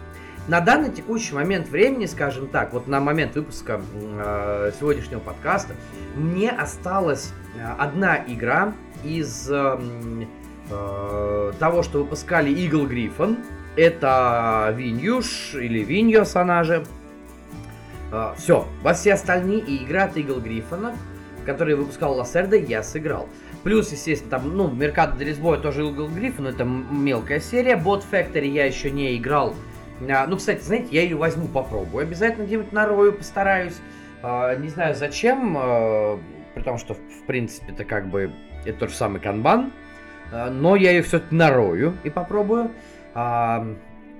На данный текущий момент времени, скажем так, вот на момент выпуска э, сегодняшнего подкаста, мне осталась э, одна игра из э, э, того, что выпускали Eagle Griffon. Это Виньюш или Виньос она же. Э, все, во все остальные игры от Eagle Griffon, которые выпускал Лассерда, я сыграл. Плюс, естественно, там, ну, Меркадо де Лисбоя тоже Griffin, но это мелкая серия. Bot Factory я еще не играл. А, ну, кстати, знаете, я ее возьму, попробую. Обязательно где-нибудь нарою, постараюсь. А, не знаю зачем, а, при том, что, в принципе, это как бы это тот же самый канбан. А, но я ее все-таки нарою и попробую. А,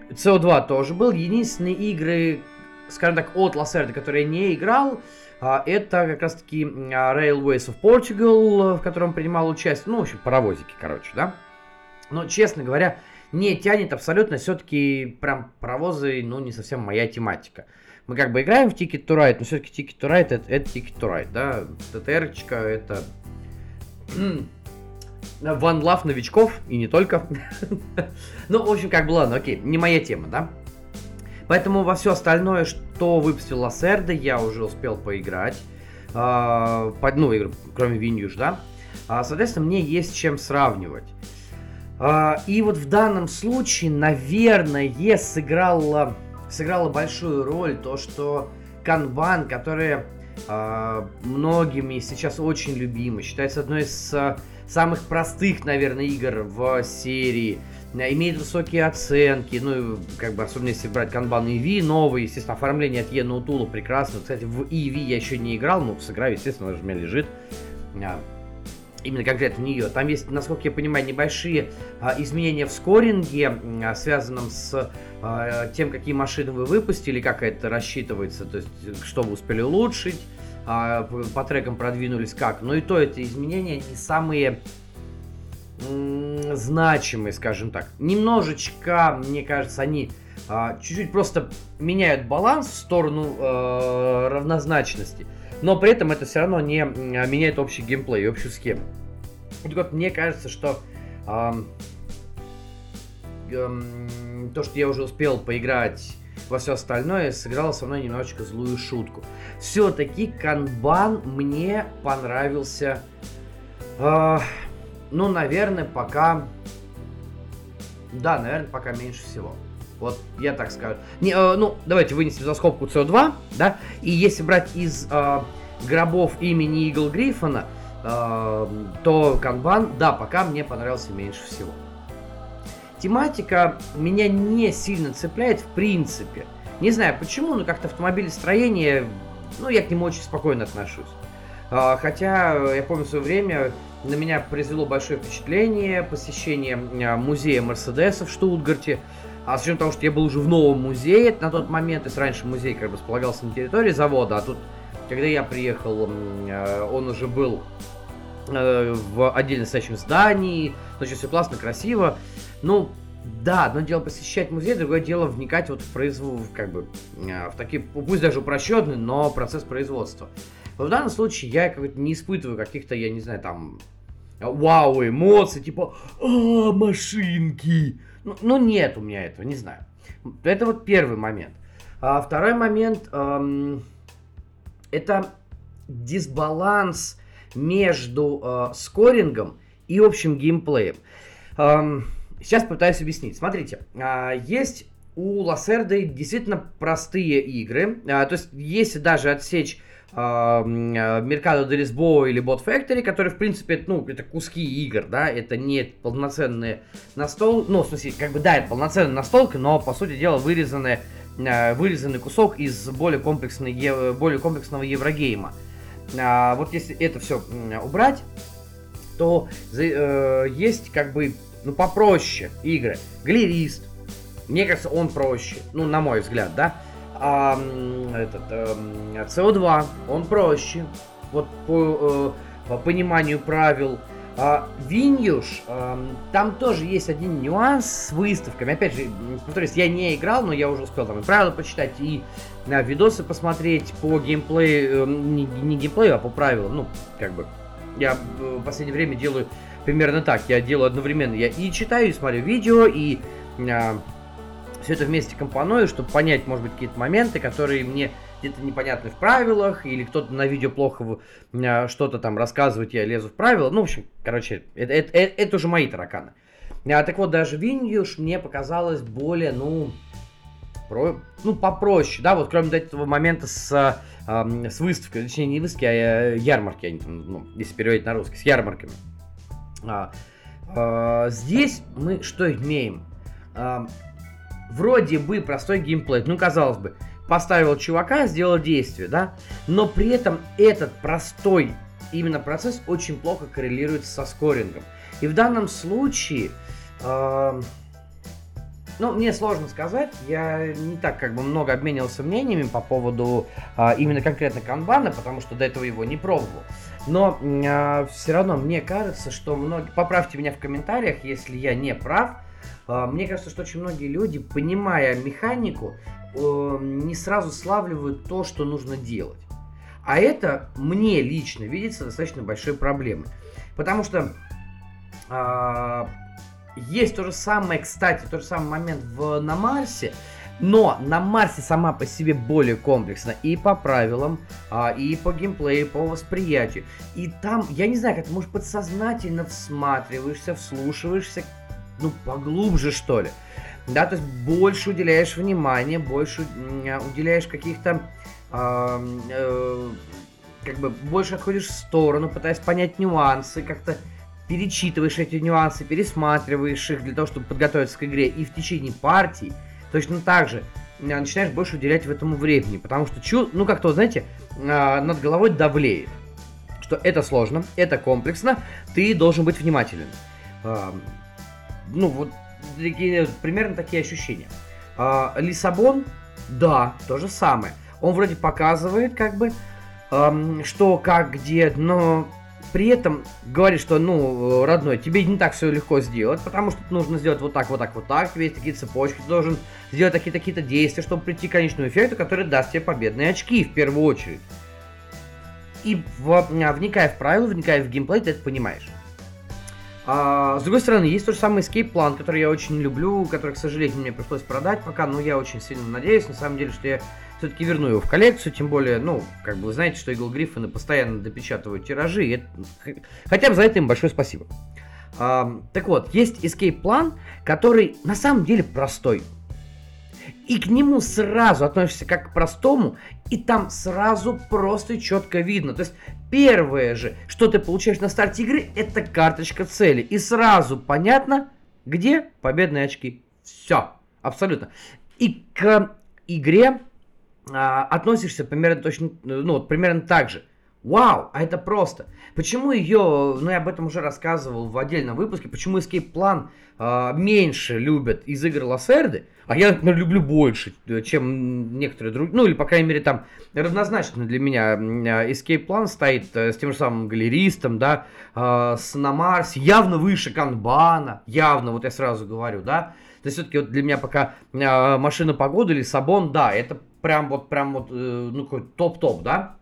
CO2 тоже был. Единственные игры, скажем так, от Лассерда, которые я не играл, а, это как раз-таки а, Railways of Portugal, в котором принимал участие, ну, в общем, паровозики, короче, да. Но, честно говоря, не тянет абсолютно, все-таки прям паровозы, ну, не совсем моя тематика. Мы как бы играем в Ticket to Ride, но все-таки Ticket to Ride это, это Ticket to Ride, да. ТТРчика это... One Love новичков, и не только. ну, в общем, как бы, ладно, окей, не моя тема, да. Поэтому во все остальное, что выпустил Лассерда, я уже успел поиграть. А, под, ну, кроме Виньюш, да. А, соответственно, мне есть чем сравнивать. А, и вот в данном случае, наверное, сыграла, сыграла большую роль то, что Канбан, которая многими сейчас очень любима, считается одной из самых простых, наверное, игр в серии имеет высокие оценки, ну, как бы, особенно если брать Kanban EV, новый, естественно, оформление от Ена Утула прекрасно. Кстати, в EV я еще не играл, но сыграю, естественно, она же у меня лежит. А, именно конкретно в нее. Там есть, насколько я понимаю, небольшие а, изменения в скоринге, а, связанном с а, тем, какие машины вы выпустили, как это рассчитывается, то есть что вы успели улучшить, а, по трекам продвинулись как. Но и то это изменения не самые значимые, скажем так. Немножечко, мне кажется, они а, чуть-чуть просто меняют баланс в сторону э, равнозначности, но при этом это все равно не меняет общий геймплей, общую схему. Вот, вот мне кажется, что э, э, то, что я уже успел поиграть во все остальное, сыграло со мной немножечко злую шутку. Все-таки канбан мне понравился. Э, ну, наверное, пока... Да, наверное, пока меньше всего. Вот, я так скажу. Не, э, ну, давайте вынесем за скобку CO2, да, и если брать из э, гробов имени Игл Гриффона, э, то Канбан, да, пока мне понравился меньше всего. Тематика меня не сильно цепляет в принципе. Не знаю почему, но как-то автомобилестроение, ну, я к нему очень спокойно отношусь. Э, хотя, я помню в свое время на меня произвело большое впечатление посещение а, музея Мерседеса в Штутгарте. А с учетом того, что я был уже в новом музее на тот момент, то есть раньше музей как бы располагался на территории завода, а тут, когда я приехал, а, он уже был э, в отдельно стоящем здании, значит, все классно, красиво. Ну, да, одно дело посещать музей, другое дело вникать вот в производство, как бы, а, в такие, пусть даже упрощенный, но процесс производства. Но в данном случае я как не испытываю каких-то, я не знаю, там, вау, эмоций, типа, а, машинки. Ну, ну, нет у меня этого, не знаю. Это вот первый момент. А второй момент, эм, это дисбаланс между э, скорингом и общим геймплеем. Эм, сейчас пытаюсь объяснить. Смотрите, э, есть у Лассерды действительно простые игры. Э, то есть, если даже отсечь Меркадо де Лисбо или Bot Factory, которые, в принципе, ну, это куски игр, да, это не полноценные настол, ну, в смысле, как бы, да, это полноценная настолка, но, по сути дела, вырезанная, вырезанный кусок из более, комплексной, более комплексного еврогейма. А, вот если это все убрать, то э, есть, как бы, ну, попроще игры. Галерист, мне кажется, он проще, ну, на мой взгляд, да, а, этот, а, эм, CO2, он проще, вот по, э, по пониманию правил. А, Виньюш, а, там тоже есть один нюанс с выставками. Опять же, повторюсь, я не играл, но я уже успел там и правила почитать, и а, видосы посмотреть по геймплею, э, не, не геймплею, а по правилам. Ну, как бы, я в последнее время делаю примерно так. Я делаю одновременно. Я и читаю, и смотрю видео, и а, все это вместе компоную, чтобы понять, может быть, какие-то моменты, которые мне где-то непонятны в правилах, или кто-то на видео плохо э, что-то там рассказывает, я лезу в правила. Ну, в общем, короче, это, это, это, это уже мои тараканы. А, так вот, даже Виньюш мне показалось более, ну, про, ну, попроще, да, вот кроме этого момента с, э, с выставкой, точнее, не выставки, а э, ярмарки, они ну, если переводить на русский, с ярмарками. А, а, здесь мы что имеем? А, вроде бы простой геймплей, ну, казалось бы, поставил чувака, сделал действие, да, но при этом этот простой именно процесс очень плохо коррелирует со скорингом. И в данном случае, э, ну, мне сложно сказать, я не так как бы много обменивался мнениями по поводу э, именно конкретно канбана, потому что до этого его не пробовал. Но э, все равно мне кажется, что многие... Поправьте меня в комментариях, если я не прав, а, мне кажется, что очень многие люди, понимая механику, не сразу славливают то, что нужно делать. А это мне лично видится достаточно большой проблемой. Потому что э, есть то же самое, кстати, тот же самый момент в, на Марсе, но на Марсе сама по себе более комплексна и по правилам, а, и по геймплею, и по восприятию. И там, я не знаю, как ты, может, подсознательно всматриваешься, вслушиваешься ну, поглубже, что ли. Да, то есть больше уделяешь внимания, больше уделяешь каких-то, э, э, как бы, больше отходишь в сторону, пытаясь понять нюансы, как-то перечитываешь эти нюансы, пересматриваешь их для того, чтобы подготовиться к игре. И в течение партии точно так же начинаешь больше уделять в этому времени, потому что, чу, ну, как-то, знаете, э, над головой давлеет, что это сложно, это комплексно, ты должен быть внимателен ну, вот такие, примерно такие ощущения. А, Лиссабон, да, то же самое. Он вроде показывает, как бы, эм, что, как, где, но при этом говорит, что, ну, родной, тебе не так все легко сделать, потому что нужно сделать вот так, вот так, вот так, есть такие цепочки, ты должен сделать такие-то действия, чтобы прийти к конечному эффекту, который даст тебе победные очки, в первую очередь. И в, вникая в правила, вникая в геймплей, ты это понимаешь. А, с другой стороны, есть тот же самый Escape Plan, который я очень люблю, который, к сожалению, мне пришлось продать пока, но я очень сильно надеюсь, на самом деле, что я все-таки верну его в коллекцию, тем более, ну, как бы вы знаете, что Игл Гриффины постоянно допечатывают тиражи, и это, хотя бы за это им большое спасибо. А, так вот, есть Escape Plan, который на самом деле простой и к нему сразу относишься как к простому, и там сразу просто и четко видно. То есть первое же, что ты получаешь на старте игры, это карточка цели. И сразу понятно, где победные очки. Все, абсолютно. И к игре а, относишься примерно точно, ну, примерно так же. Вау, а это просто. Почему ее, ну я об этом уже рассказывал в отдельном выпуске, почему Escape Plan э, меньше любят из игр Лассерды, а я, например, люблю больше, чем некоторые другие, ну или, по крайней мере, там равнозначно для меня Escape Plan стоит э, с тем же самым галеристом, да, э, с на Марсе, явно выше Канбана, явно, вот я сразу говорю, да, то есть все-таки вот для меня пока э, машина погоды или Сабон, да, это прям вот, прям вот, э, ну, какой топ-топ, да,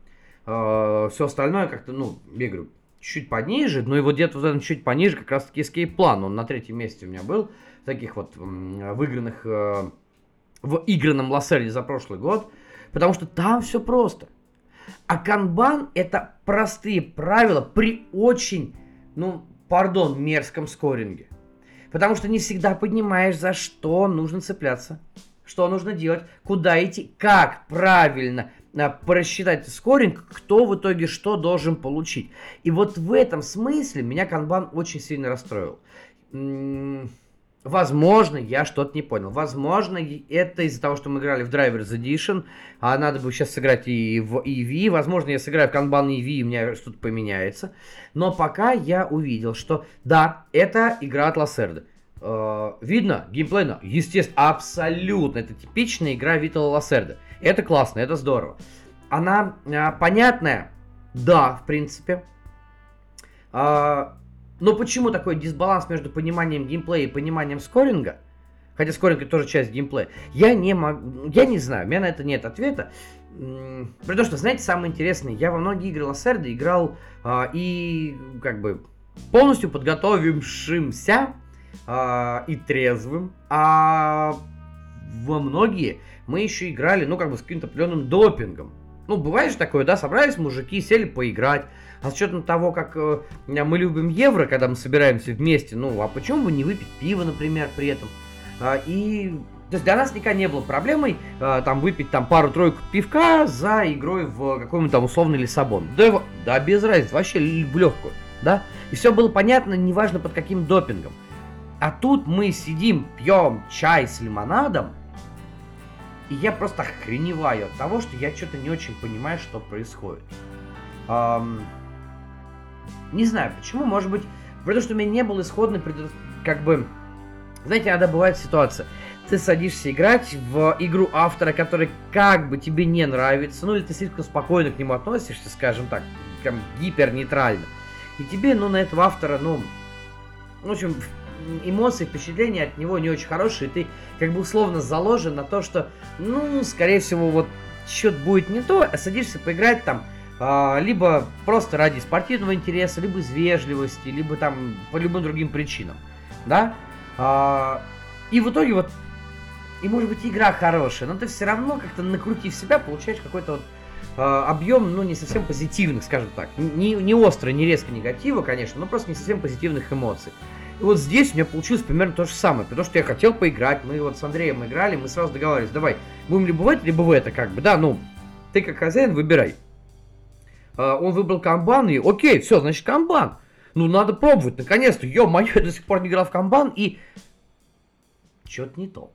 Э, все остальное как-то, ну, я говорю, чуть пониже, но вот где-то вот этом чуть пониже как раз-таки Escape Plan, он на третьем месте у меня был, таких вот выигранных э, в игранном Лассерде за прошлый год, потому что там все просто. А канбан это простые правила при очень, ну, пардон, мерзком скоринге. Потому что не всегда понимаешь, за что нужно цепляться, что нужно делать, куда идти, как правильно а, просчитать скоринг, кто в итоге что должен получить. И вот в этом смысле меня канбан очень сильно расстроил. Возможно, я что-то не понял. Возможно, это из-за того, что мы играли в Drivers Edition, а надо бы сейчас сыграть и в EV. Возможно, я сыграю в Kanban EV, и у меня что-то поменяется. Но пока я увидел, что да, это игра от Лассерды. Э, видно, геймплейно, естественно, абсолютно. Это типичная игра Витала Лассерды. Это классно, это здорово. Она э, понятная, да, в принципе. Э, но почему такой дисбаланс между пониманием геймплея и пониманием скоринга? Хотя скоринг это тоже часть геймплея. Я не могу, я не знаю, у меня на это нет ответа. При том, что, знаете, самое интересное, я во многие игры Лассерда играл а, и как бы полностью подготовившимся а, и трезвым, а во многие мы еще играли, ну, как бы с каким-то определенным допингом. Ну, бывает же такое, да, собрались мужики, сели поиграть, а с учетом того, как э, мы любим евро, когда мы собираемся вместе, ну, а почему бы не выпить пиво, например, при этом? А, и то есть для нас никогда не было проблемой э, там выпить там пару-тройку пивка за игрой в какой-нибудь там условный Лиссабон. Да, да без разницы, вообще в легкую, да? И все было понятно, неважно под каким допингом. А тут мы сидим, пьем чай с лимонадом, и я просто охреневаю от того, что я что-то не очень понимаю, что происходит. Эм, не знаю почему, может быть, потому что у меня не было исходной, как бы, знаете, иногда бывает ситуация, ты садишься играть в игру автора, который как бы тебе не нравится, ну или ты слишком спокойно к нему относишься, скажем так, прям гипер-нейтрально, и тебе, ну, на этого автора, ну, в общем, эмоции, впечатления от него не очень хорошие, ты как бы условно заложен на то, что, ну, скорее всего, вот счет будет не то, а садишься поиграть там, а, либо просто ради спортивного интереса, либо из вежливости, либо там по любым другим причинам, да, а, и в итоге вот, и может быть игра хорошая, но ты все равно как-то накрутив себя, получаешь какой-то вот а, объем, ну, не совсем позитивных, скажем так, не, не остро, не резко негатива, конечно, но просто не совсем позитивных эмоций. И вот здесь у меня получилось примерно то же самое, потому что я хотел поиграть, мы вот с Андреем играли, мы сразу договаривались, давай, будем либо в это, либо в это, как бы, да, ну, ты как хозяин выбирай. А, он выбрал камбан, и окей, все, значит камбан. Ну, надо пробовать, наконец-то. Ё-моё, я до сих пор не играл в камбан, и... Что-то не то.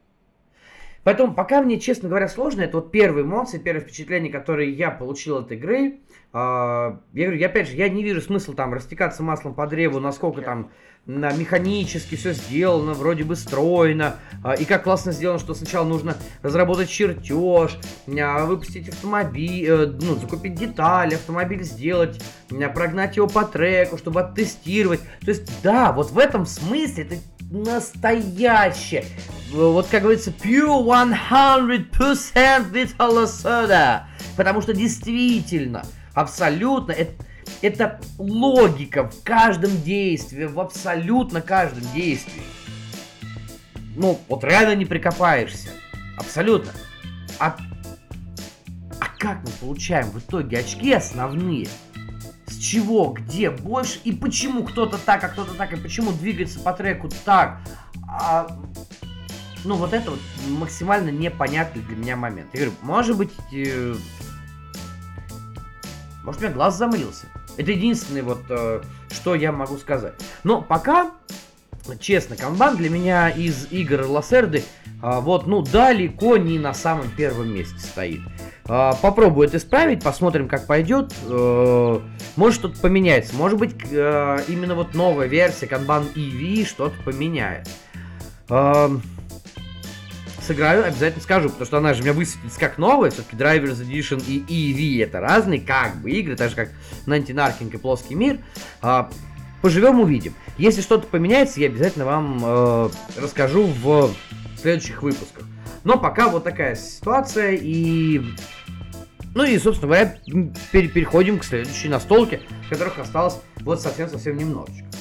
Поэтому пока мне, честно говоря, сложно. Это вот первые эмоции, первые впечатления, которые я получил от игры. А, я говорю, я, опять же, я не вижу смысла там растекаться маслом по древу, насколько там на механически все сделано, вроде бы стройно, а, и как классно сделано, что сначала нужно разработать чертеж, а, выпустить автомобиль, э, ну, закупить детали, автомобиль сделать, прогнать его по треку, чтобы оттестировать. То есть, да, вот в этом смысле это настоящее, вот как говорится, pure 100% Little Soda, потому что действительно, абсолютно, это это логика в каждом действии, в абсолютно каждом действии. Ну, вот реально не прикопаешься. Абсолютно. А, а как мы получаем в итоге очки основные? С чего, где больше и почему кто-то так, а кто-то так, и почему двигается по треку так? А, ну, вот это вот максимально непонятный для меня момент. Я говорю, может быть, э, может, у меня глаз замылился. Это единственное вот, э, что я могу сказать. Но пока, честно, канбан для меня из игр Лассерды а, вот, ну, далеко не на самом первом месте стоит. А, попробую это исправить, посмотрим, как пойдет. Э, может, что-то поменяется. Может быть, э, именно вот новая версия Kanban EV что-то поменяет сыграю, обязательно скажу, потому что она же меня высветится как новая, все-таки Drivers Edition и EV это разные как бы игры, так же как Нантинаркинг и Плоский мир. А, поживем, увидим. Если что-то поменяется, я обязательно вам э, расскажу в следующих выпусках. Но пока вот такая ситуация, и Ну и, собственно говоря, переходим к следующей настолке, которых осталось вот совсем-совсем немножечко.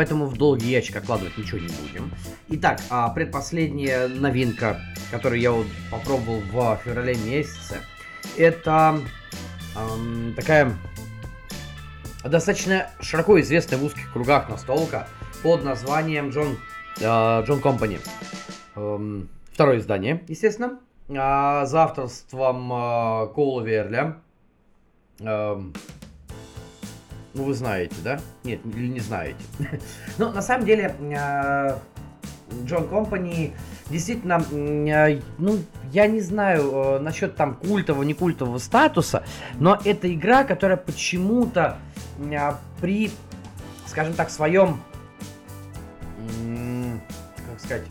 Поэтому в долгий ящик откладывать ничего не будем. Итак, а предпоследняя новинка, которую я вот попробовал в феврале месяце, это эм, такая достаточно широко известная в узких кругах настолка под названием Джон, э, Джон Компани. Эм, второе издание, естественно, э, за авторством э, Коула Верля. Эм, ну, вы знаете, да? Нет, или не знаете. Но на самом деле э, Джон Компани действительно, э, ну, я не знаю э, насчет там культового, не культового статуса, но это игра, которая почему-то при, скажем так, своем, как сказать,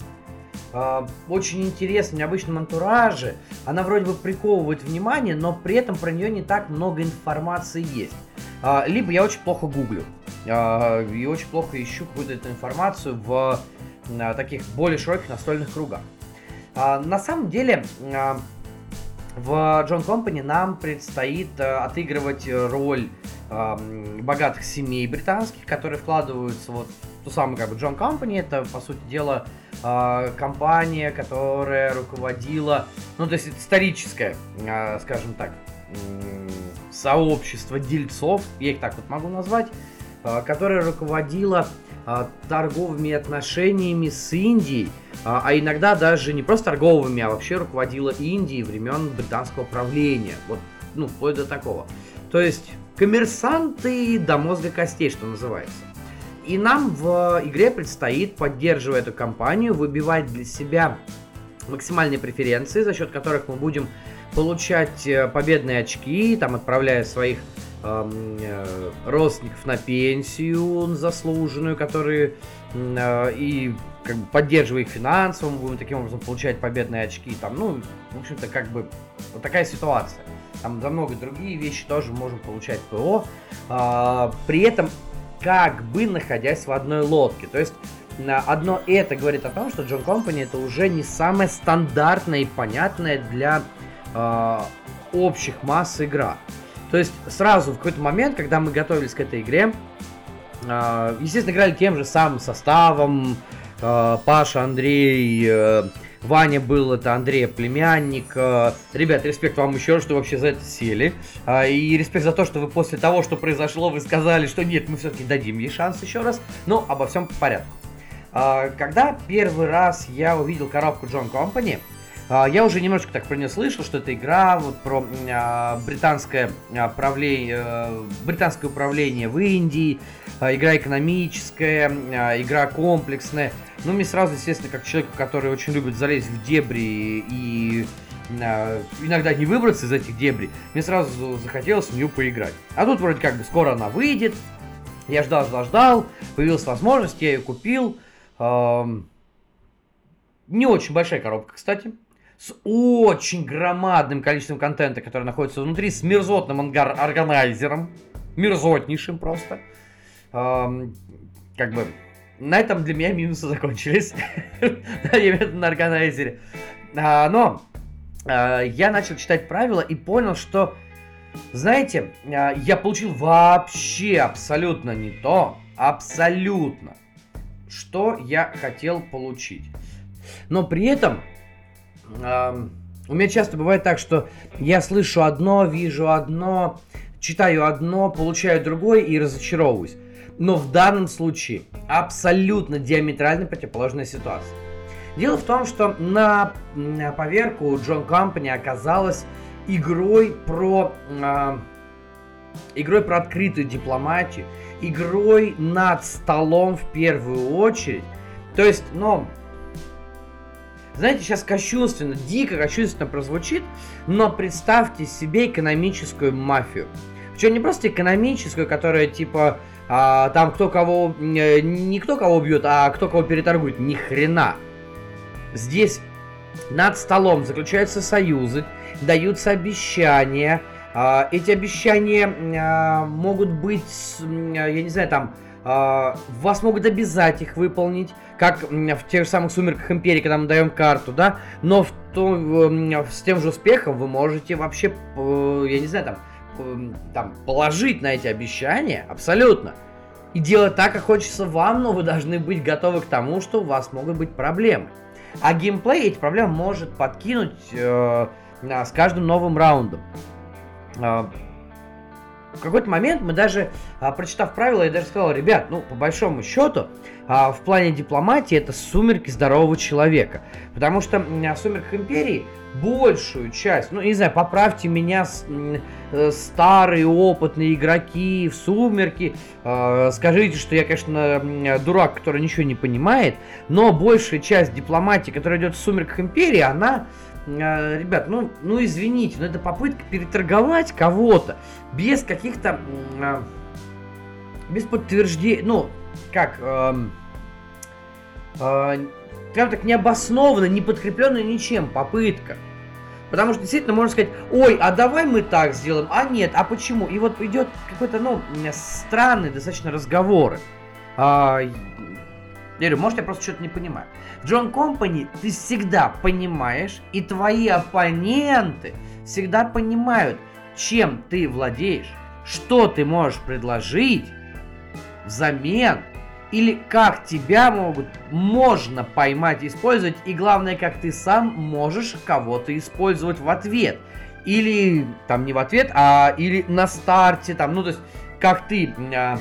очень интересном, необычном антураже, она вроде бы приковывает внимание, но при этом про нее не так много информации есть. А, либо я очень плохо гуглю а, и очень плохо ищу какую-то эту информацию в таких более широких настольных кругах. А, на самом деле, в Джон Компани нам предстоит отыгрывать роль богатых семей британских, которые вкладываются вот в ту самую как бы Джон Компани. Это, по сути дела, компания, которая руководила, ну, то есть историческая, скажем так, сообщество дельцов, я их так вот могу назвать, а, которое руководило а, торговыми отношениями с Индией, а, а иногда даже не просто торговыми, а вообще руководила Индией времен британского правления. Вот, ну, вплоть до такого. То есть коммерсанты до мозга костей, что называется. И нам в игре предстоит, поддерживая эту компанию, выбивать для себя максимальные преференции, за счет которых мы будем получать э, победные очки, там отправляя своих э, родственников на пенсию заслуженную, которые э, и как бы поддерживая их финансово, мы будем таким образом получать победные очки. Там, ну, в общем-то, как бы вот такая ситуация. Там за много другие вещи тоже можем получать ПО. Э, при этом как бы находясь в одной лодке. То есть одно это говорит о том, что John Company это уже не самое стандартное и понятное для э, общих масс игра. То есть сразу в какой-то момент, когда мы готовились к этой игре, э, естественно, играли тем же самым составом. Э, Паша, Андрей, э, Ваня был, это Андрей племянник. Э, ребят, респект вам еще раз, что вообще за это сели. И респект за то, что вы после того, что произошло, вы сказали, что нет, мы все-таки дадим ей шанс еще раз. Но обо всем по порядку. Когда первый раз я увидел коробку Company, а, я уже немножко так про нее слышал, что это игра вот про а, британское а, правление, британское управление в Индии, игра экономическая, игра комплексная. Ну, мне сразу, естественно, как человеку, который очень любит залезть в дебри и иногда не выбраться из этих дебри, мне сразу захотелось в нее поиграть. А тут вроде как бы скоро она выйдет. Я ждал, ждал, ждал. Появилась возможность, я ее купил. Не очень большая коробка, кстати с очень громадным количеством контента, который находится внутри, с мерзотным ангар органайзером, мерзотнейшим просто. Эм, как бы на этом для меня минусы закончились. на органайзере. А, но а, я начал читать правила и понял, что, знаете, а, я получил вообще абсолютно не то, абсолютно, что я хотел получить. Но при этом у меня часто бывает так, что я слышу одно, вижу одно, читаю одно, получаю другое и разочаровываюсь. Но в данном случае абсолютно диаметрально противоположная ситуация. Дело в том, что на, на поверку Джон Компани оказалась игрой про э, игрой про открытую дипломатию, игрой над столом в первую очередь. То есть, ну, знаете, сейчас кощунственно, дико кощунственно прозвучит, но представьте себе экономическую мафию. Причем не просто экономическую, которая типа а, там кто кого, не кто кого бьет, а кто кого переторгует. Ни хрена. Здесь над столом заключаются союзы, даются обещания. А, эти обещания а, могут быть, я не знаю, там вас могут обязать их выполнить, как в тех же самых Сумерках Империи, когда мы даем карту, да, но в то э, с тем же успехом вы можете вообще, э, я не знаю, там, э, там положить на эти обещания абсолютно. И делать так, как хочется вам, но вы должны быть готовы к тому, что у вас могут быть проблемы. А геймплей эти проблемы может подкинуть э, с каждым новым раундом. В какой-то момент мы даже, а, прочитав правила, я даже сказал, ребят, ну, по большому счету, а, в плане дипломатии это сумерки здорового человека. Потому что в сумерках империи большую часть, ну, не знаю, поправьте меня, э, старые опытные игроки в сумерки, э, скажите, что я, конечно, дурак, который ничего не понимает, но большая часть дипломатии, которая идет в сумерках империи, она ребят, ну, ну извините, но это попытка переторговать кого-то без каких-то, э, без подтверждений, ну, как, э, э, прям так необоснованно, не подкрепленная ничем попытка. Потому что действительно можно сказать, ой, а давай мы так сделаем, а нет, а почему? И вот идет какой-то, ну, странный достаточно разговоры. А, я говорю, может, я просто что-то не понимаю. В Джон Компани ты всегда понимаешь, и твои оппоненты всегда понимают, чем ты владеешь, что ты можешь предложить взамен, или как тебя могут, можно поймать использовать, и главное, как ты сам можешь кого-то использовать в ответ. Или, там, не в ответ, а или на старте, там, ну, то есть, как ты, а,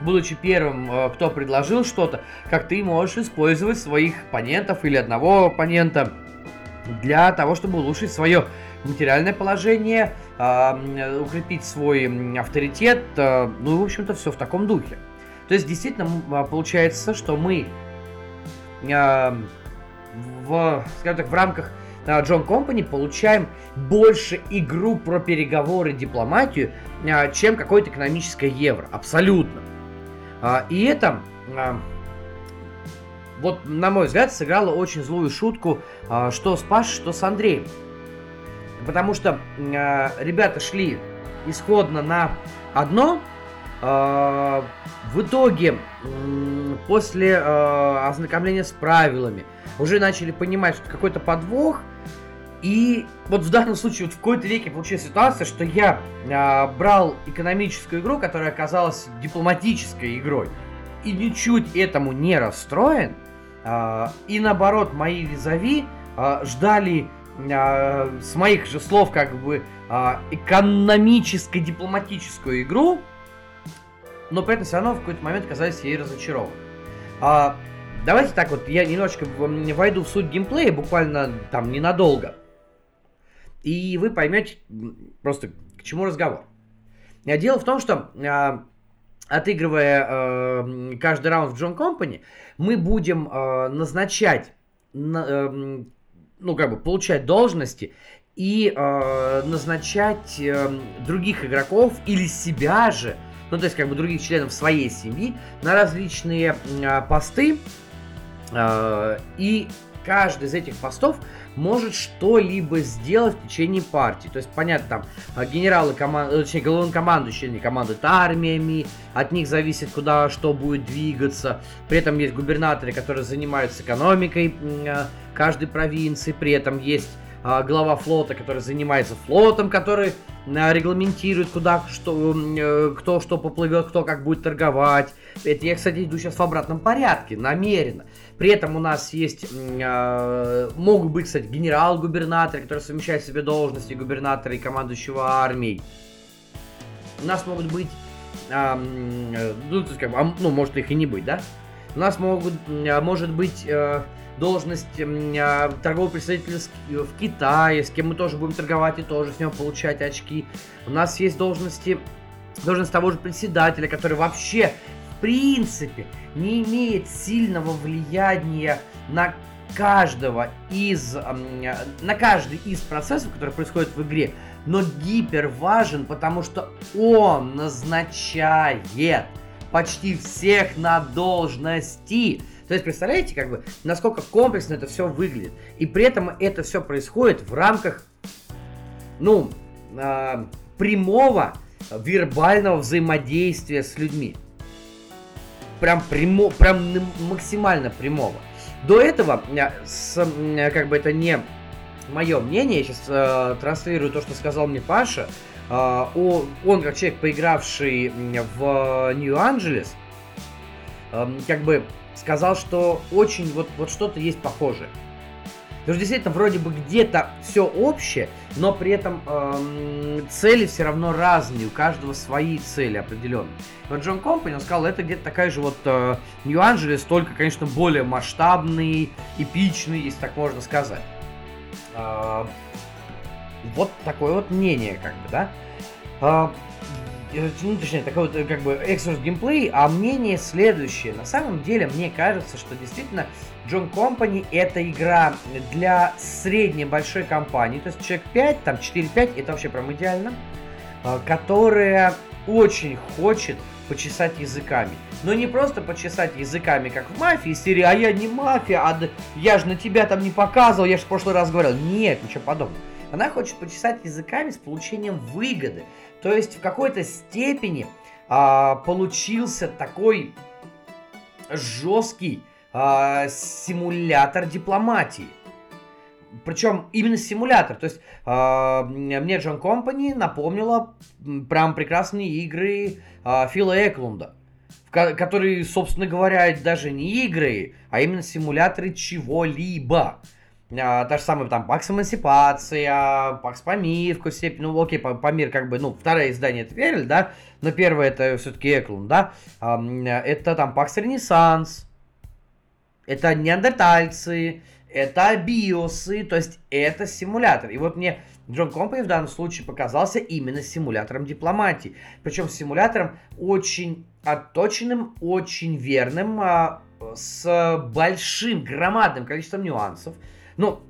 будучи первым, а, кто предложил что-то, как ты можешь использовать своих оппонентов или одного оппонента для того, чтобы улучшить свое материальное положение, э, укрепить свой авторитет, э, ну и, в общем-то, все в таком духе. То есть, действительно, а, получается, что мы э, в, скажем так, в рамках Джон Компани получаем больше игру про переговоры, дипломатию, чем какое-то экономическое евро. Абсолютно. И это, вот, на мой взгляд, сыграло очень злую шутку, что с Пашей, что с Андреем. Потому что ребята шли исходно на одно. В итоге, после ознакомления с правилами, уже начали понимать, что какой-то подвох. И вот в данном случае, вот в какой-то веке получилась ситуация, что я э, брал экономическую игру, которая оказалась дипломатической игрой, и ничуть этому не расстроен. Э, и наоборот, мои визави э, ждали а, с моих же слов, как бы а, экономическо-дипломатическую игру, но при этом все равно в какой-то момент казались ей разочарованы. А, давайте так вот, я немножечко войду в суть геймплея, буквально там ненадолго. И вы поймете просто, к чему разговор. Дело в том, что а, отыгрывая э, каждый раунд в Джон Компани, мы будем э, назначать на, э, ну, как бы получать должности и э, назначать э, других игроков или себя же, ну, то есть, как бы других членов своей семьи на различные э, посты. Э, и каждый из этих постов может что-либо сделать в течение партии. То есть, понятно, там э, генералы команды, э, точнее, главнокомандующие командуют армиями, от них зависит, куда что будет двигаться. При этом есть губернаторы, которые занимаются экономикой э, каждой провинции, при этом есть а, глава флота, который занимается флотом, который регламентирует, куда что, кто что поплывет, кто как будет торговать. Это я, кстати, иду сейчас в обратном порядке, намеренно. При этом у нас есть, э, могут быть, кстати, генерал-губернаторы, которые совмещают в себе должности губернатора и командующего армией. У нас могут быть, э, ну, то есть, как бы, ну, может их и не быть, да? У нас могут, может быть, э, должность э, торгового представителя в Китае, с кем мы тоже будем торговать и тоже с него получать очки. У нас есть должности, должность того же председателя, который вообще, принципе, не имеет сильного влияния на каждого из, на каждый из процессов, которые происходят в игре, но гипер важен, потому что он назначает почти всех на должности. То есть, представляете, как бы, насколько комплексно это все выглядит. И при этом это все происходит в рамках, ну, э, прямого вербального взаимодействия с людьми. Прям, прямо, прям максимально прямого. До этого, с, как бы это не мое мнение, я сейчас э, транслирую то, что сказал мне Паша. Э, он, как человек, поигравший в Нью-Анджелес, э, как бы сказал, что очень вот, вот что-то есть похожее. Потому что действительно вроде бы где-то все общее, но при этом эм, цели все равно разные, у каждого свои цели определенные. Вот Джон Компани, он сказал, это где-то такая же вот э, Нью-Анджелес, только, конечно, более масштабный, эпичный, если так можно сказать. Э, вот такое вот мнение, как бы, да. Э, ну, точнее, такой вот, как бы, эксперс геймплей, а мнение следующее. На самом деле, мне кажется, что действительно John Company это игра для средней большой компании, то есть человек 5, там 4-5, это вообще прям идеально, а, которая очень хочет почесать языками. Но не просто почесать языками, как в мафии, серии «А я не мафия, а я же на тебя там не показывал, я же в прошлый раз говорил». Нет, ничего подобного. Она хочет почесать языками с получением выгоды. То есть в какой-то степени а, получился такой жесткий э, симулятор дипломатии. Причем именно симулятор. То есть э, мне Джон Компани напомнила прям прекрасные игры э, Фила Эклунда. Которые, собственно говоря, даже не игры, а именно симуляторы чего-либо. А, та же самая там Пакс Эмансипация, Пакс Памир в какой степени, ну окей, Памир как бы, ну, второе издание это верили, да, но первое это все-таки Эклун, да, а, это там Пакс Ренессанс, это неандертальцы, это биосы, то есть это симулятор. И вот мне Джон Компани в данном случае показался именно симулятором дипломатии. Причем симулятором очень отточенным, очень верным, а, с большим, громадным количеством нюансов. Ну,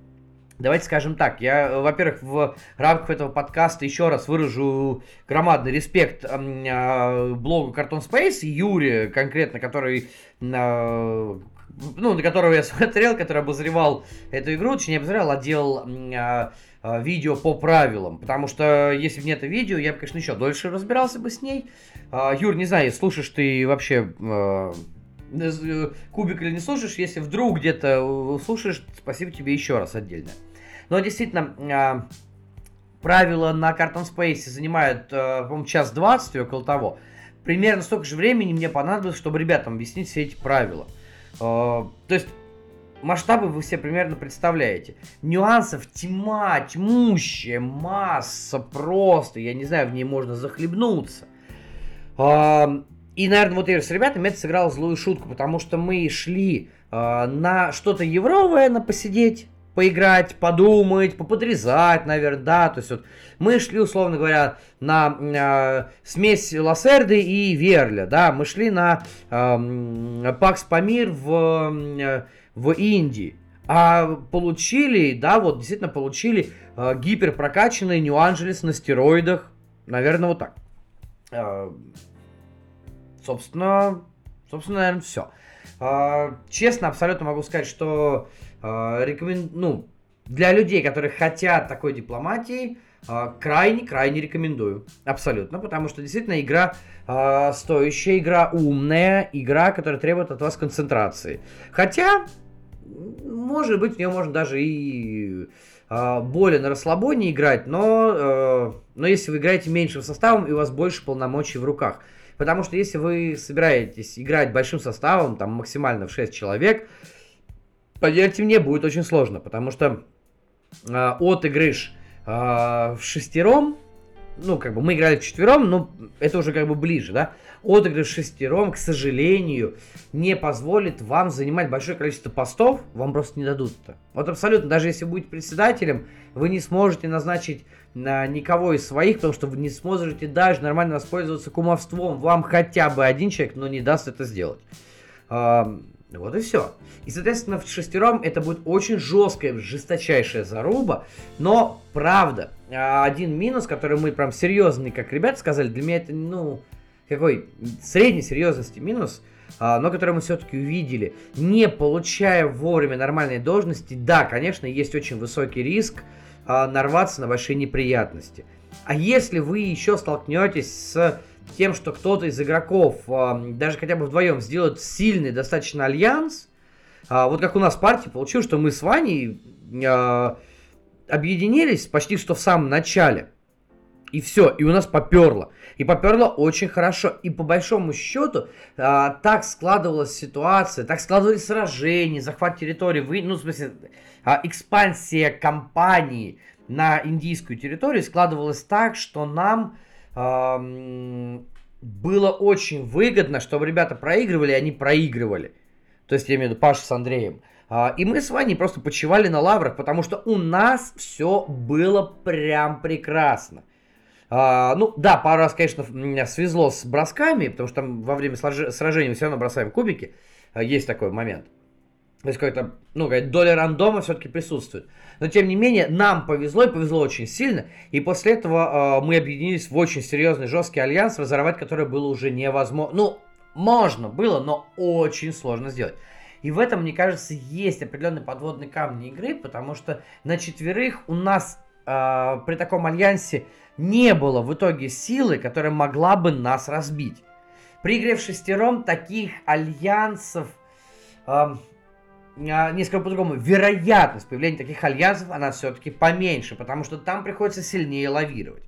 Давайте скажем так, я, во-первых, в рамках этого подкаста еще раз выражу громадный респект э, блогу Cartoon Space, Юре конкретно, который э, ну, на которого я смотрел, который обозревал эту игру, точнее, не обозревал, а делал а, а, видео по правилам. Потому что если бы не это видео, я бы, конечно, еще дольше разбирался бы с ней. А, Юр, не знаю, слушаешь ты вообще а, э, кубик или не слушаешь. Если вдруг где-то слушаешь, спасибо тебе еще раз отдельно. Но действительно, а, правила на Carton Space занимают, а, по-моему, час двадцать около того. Примерно столько же времени мне понадобилось, чтобы ребятам объяснить все эти правила. То есть масштабы вы все примерно представляете. Нюансов тьма, тьмущая масса просто, я не знаю, в ней можно захлебнуться. А, и, наверное, вот я с ребятами это сыграл злую шутку, потому что мы шли а, на что-то евровое, на посидеть, поиграть, подумать, поподрезать, наверное, да, то есть вот мы шли, условно говоря, на э, смесь Лассерды и Верля, да, мы шли на э, Пакс Памир в, э, в Индии, а получили, да, вот действительно получили э, гиперпрокачанный Нью-Анджелес на стероидах, наверное, вот так. Э, собственно, собственно, наверное, все. Э, честно, абсолютно могу сказать, что а, рекомен... ну, для людей, которые хотят такой дипломатии, крайне-крайне а, рекомендую. Абсолютно. Потому что действительно игра э, стоящая, игра умная, игра, которая требует от вас концентрации. Хотя, может быть, в нее можно даже и э, более на расслабоне играть, но, э, но если вы играете меньшим составом и у вас больше полномочий в руках. Потому что если вы собираетесь играть большим составом, там максимально в 6 человек, поверьте мне, будет очень сложно, потому что э, отыгрыш э, в шестером, ну, как бы мы играли в четвером, но это уже как бы ближе, да, отыгрыш шестером, к сожалению, не позволит вам занимать большое количество постов, вам просто не дадут это. Вот абсолютно, даже если будете председателем, вы не сможете назначить на никого из своих, потому что вы не сможете даже нормально воспользоваться кумовством. Вам хотя бы один человек, но не даст это сделать. Вот и все. И, соответственно, в шестером это будет очень жесткая, жесточайшая заруба. Но, правда, а, один минус, который мы прям серьезный, как ребята сказали, для меня это, ну, какой средней серьезности минус, а, но который мы все-таки увидели. Не получая вовремя нормальной должности, да, конечно, есть очень высокий риск а, нарваться на большие неприятности. А если вы еще столкнетесь с тем, что кто-то из игроков, даже хотя бы вдвоем, сделает сильный достаточно альянс, а, вот как у нас в партии получилось, что мы с Ваней а, объединились почти что в самом начале. И все, и у нас поперло. И поперло очень хорошо. И по большому счету а, так складывалась ситуация, так складывались сражения, захват территории, вы, ну, в смысле, а, экспансия компании на индийскую территорию складывалась так, что нам было очень выгодно, чтобы ребята проигрывали, и они проигрывали. То есть я имею в виду Паша с Андреем. А, и мы с Ваней просто почивали на лаврах, потому что у нас все было прям прекрасно. А, ну, да, пару раз, конечно, меня свезло с бросками, потому что там во время сражения мы все равно бросаем кубики. А, есть такой момент. То есть какая-то, ну, какая доля рандома все-таки присутствует. Но, тем не менее, нам повезло, и повезло очень сильно. И после этого э, мы объединились в очень серьезный, жесткий альянс, разорвать который было уже невозможно. Ну, можно было, но очень сложно сделать. И в этом, мне кажется, есть определенный подводный камень игры, потому что на четверых у нас э, при таком альянсе не было в итоге силы, которая могла бы нас разбить. При игре в шестером таких альянсов, э, несколько по-другому, вероятность появления таких альянсов, она все-таки поменьше, потому что там приходится сильнее лавировать.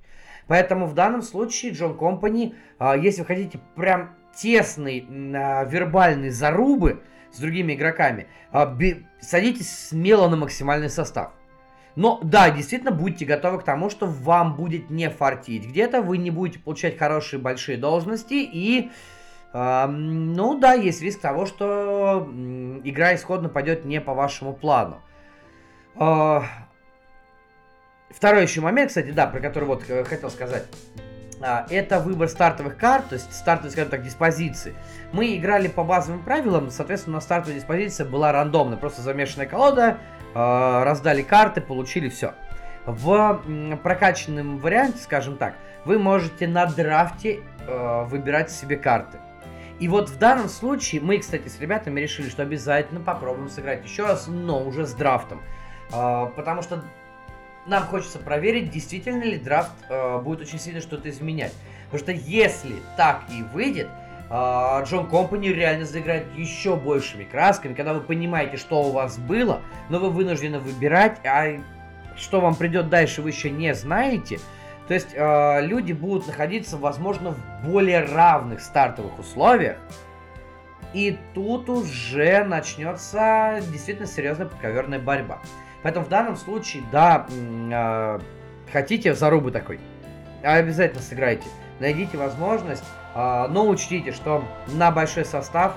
Поэтому в данном случае Джон Компани, э, если вы хотите прям тесной э, вербальной зарубы, с другими игроками, а, садитесь смело на максимальный состав. Но да, действительно, будьте готовы к тому, что вам будет не фартить где-то, вы не будете получать хорошие большие должности и... ну да, есть риск того, что э, игра исходно пойдет не по вашему плану. Э, второй еще момент, кстати, да, про который вот э, хотел сказать. А, это выбор стартовых карт, то есть стартовые, скажем так, диспозиции. Мы играли по базовым правилам, соответственно, стартовая диспозиция была рандомная, просто замешанная колода, а, раздали карты, получили все. В прокачанном варианте, скажем так, вы можете на драфте а, выбирать себе карты. И вот в данном случае мы, кстати, с ребятами решили, что обязательно попробуем сыграть еще раз, но уже с драфтом. Потому что нам хочется проверить, действительно ли драфт э, будет очень сильно что-то изменять. Потому что если так и выйдет, э, Джон Компани реально заиграет еще большими красками, когда вы понимаете, что у вас было, но вы вынуждены выбирать, а что вам придет дальше, вы еще не знаете. То есть э, люди будут находиться, возможно, в более равных стартовых условиях. И тут уже начнется действительно серьезная подковерная борьба. Поэтому в данном случае, да, э, хотите зарубы такой, обязательно сыграйте. Найдите возможность, э, но учтите, что на большой состав,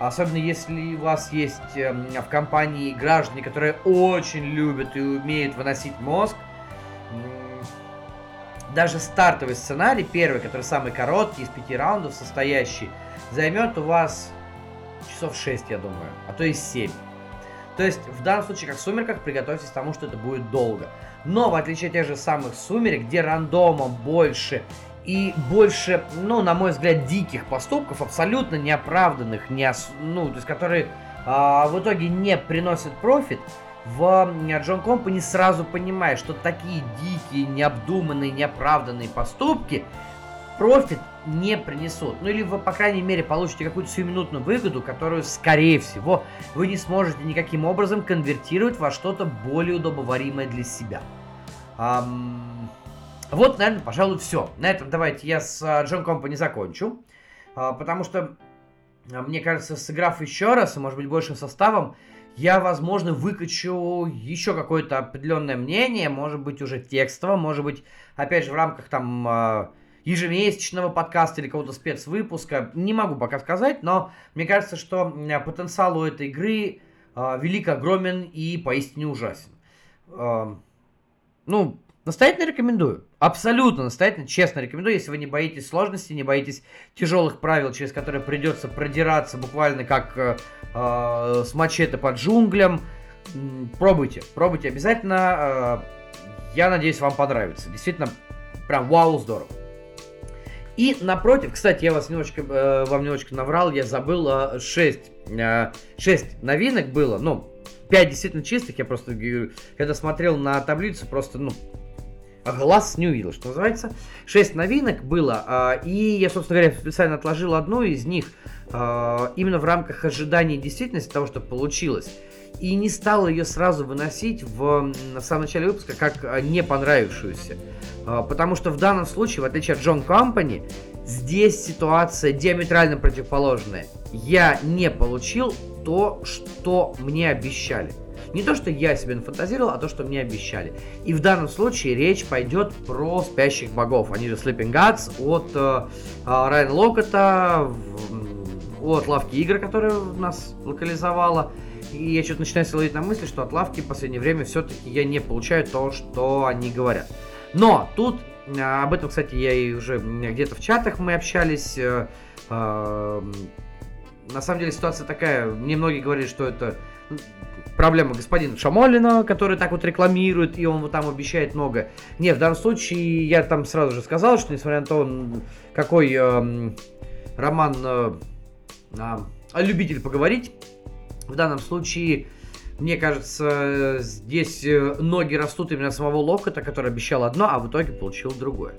особенно если у вас есть э, в компании граждане, которые очень любят и умеют выносить мозг, даже стартовый сценарий, первый, который самый короткий, из пяти раундов состоящий, займет у вас часов 6, я думаю, а то и 7. То есть, в данном случае, как в «Сумерках», приготовьтесь к тому, что это будет долго. Но, в отличие от тех же самых «Сумерек», где рандома больше и больше, ну, на мой взгляд, диких поступков, абсолютно неоправданных, не ос... ну, то есть, которые а, в итоге не приносят профит, в Джон Компани сразу понимает, что такие дикие, необдуманные, неоправданные поступки профит не принесут. Ну или вы, по крайней мере, получите какую-то сиюминутную выгоду, которую, скорее всего, вы не сможете никаким образом конвертировать во что-то более удобоваримое для себя. Um, вот, наверное, пожалуй, все. На этом давайте я с Джон Компани закончу. Uh, потому что, uh, мне кажется, сыграв еще раз, и, может быть, большим составом, я, возможно, выкачу еще какое-то определенное мнение, может быть, уже текстово, может быть, опять же, в рамках там... Uh, ежемесячного подкаста или какого-то спецвыпуска. Не могу пока сказать, но мне кажется, что потенциал у этой игры э, велик, огромен и поистине ужасен. Ну, настоятельно рекомендую. Абсолютно настоятельно, честно рекомендую, если вы не боитесь сложностей, не боитесь тяжелых правил, через которые придется продираться буквально как э, э, с мачете под джунглям. Пробуйте, пробуйте обязательно. Э, я надеюсь, вам понравится. Действительно, прям вау, здорово. И напротив, кстати, я вас немножечко, э, вам немножечко наврал, я забыл, э, 6, э, 6 новинок было, ну, 5 действительно чистых, я просто, когда смотрел на таблицу, просто, ну, глаз не увидел, что называется. 6 новинок было, э, и я, собственно говоря, специально отложил одну из них, э, именно в рамках ожидания действительности того, что получилось. и не стал ее сразу выносить в, на самом начале выпуска как а, не понравившуюся. А, потому что в данном случае, в отличие от Джон Компани, здесь ситуация диаметрально противоположная. Я не получил то, что мне обещали. Не то, что я себе нафантазировал, а то, что мне обещали. И в данном случае речь пойдет про спящих богов. Они же Sleeping Gods от э, э, Райана Локота, от лавки игр, которая нас локализовала. И я что-то начинаю ловить на мысли, что от лавки в последнее время все-таки я не получаю то, что они говорят. Но тут, э, об этом, кстати, я и уже где-то в чатах мы общались. Э, на самом деле ситуация такая, мне многие говорили, что это проблема господина Шамолина, который так вот рекламирует, и он вот там обещает много. Не, в данном случае я там сразу же сказал, что несмотря на то, какой э, роман э, э, любитель поговорить, в данном случае, мне кажется, здесь э, ноги растут именно самого Локота, который обещал одно, а в итоге получил другое.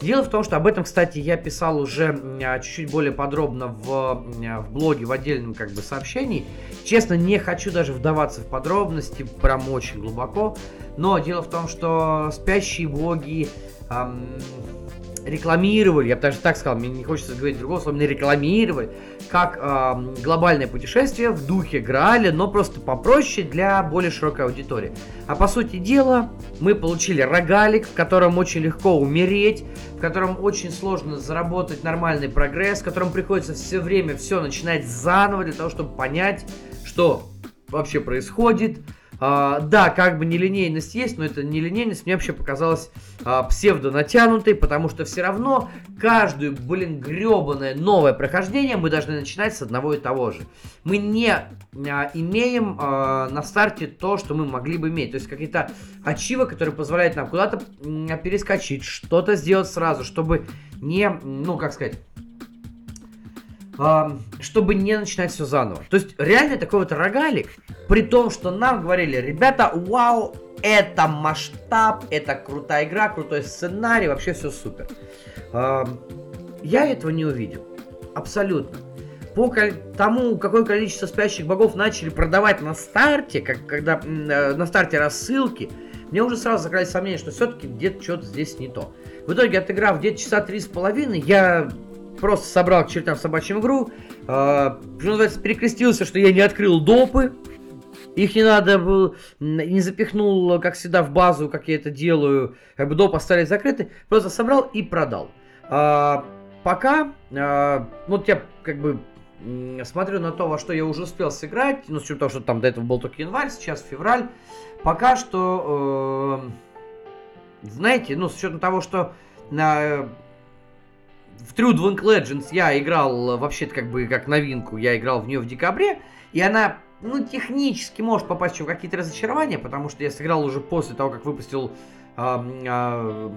Дело в том, что об этом, кстати, я писал уже а, чуть-чуть более подробно в, а, в блоге, в отдельном как бы сообщении. Честно, не хочу даже вдаваться в подробности, прям очень глубоко. Но дело в том, что спящие боги эм, рекламировали, я бы даже так сказал, мне не хочется говорить другого слова, именно рекламировали, как э, глобальное путешествие в духе Грааля, но просто попроще для более широкой аудитории. А по сути дела, мы получили рогалик, в котором очень легко умереть, в котором очень сложно заработать нормальный прогресс, в котором приходится все время все начинать заново для того, чтобы понять, что вообще происходит, а, да, как бы нелинейность есть, но эта нелинейность мне вообще показалась а, псевдо натянутой, потому что все равно каждую, блин, гребаное новое прохождение мы должны начинать с одного и того же. Мы не а, имеем а, на старте то, что мы могли бы иметь. То есть какие-то ачивы, которые позволяют нам куда-то перескочить, что-то сделать сразу, чтобы не, ну, как сказать чтобы не начинать все заново. То есть реально такой вот рогалик, при том, что нам говорили, ребята, вау, это масштаб, это крутая игра, крутой сценарий, вообще все супер. Я этого не увидел. Абсолютно. По тому, какое количество спящих богов начали продавать на старте, как, когда э, на старте рассылки, мне уже сразу закрались сомнения, что все-таки где-то что-то здесь не то. В итоге, отыграв где-то часа три с половиной, я просто собрал к чертям собачьим игру, э, что называется, перекрестился, что я не открыл допы, их не надо было, не запихнул, как всегда, в базу, как я это делаю, как бы доп остались закрыты, просто собрал и продал. А, пока, а, вот я как бы смотрю на то, во что я уже успел сыграть, ну, с учетом того, что там до этого был только январь, сейчас февраль, пока что, э, знаете, ну, с учетом того, что на в True Dwink Legends я играл вообще-то как бы как новинку, я играл в нее в декабре, и она, ну, технически может попасть еще в какие-то разочарования, потому что я сыграл уже после того, как выпустил э, э,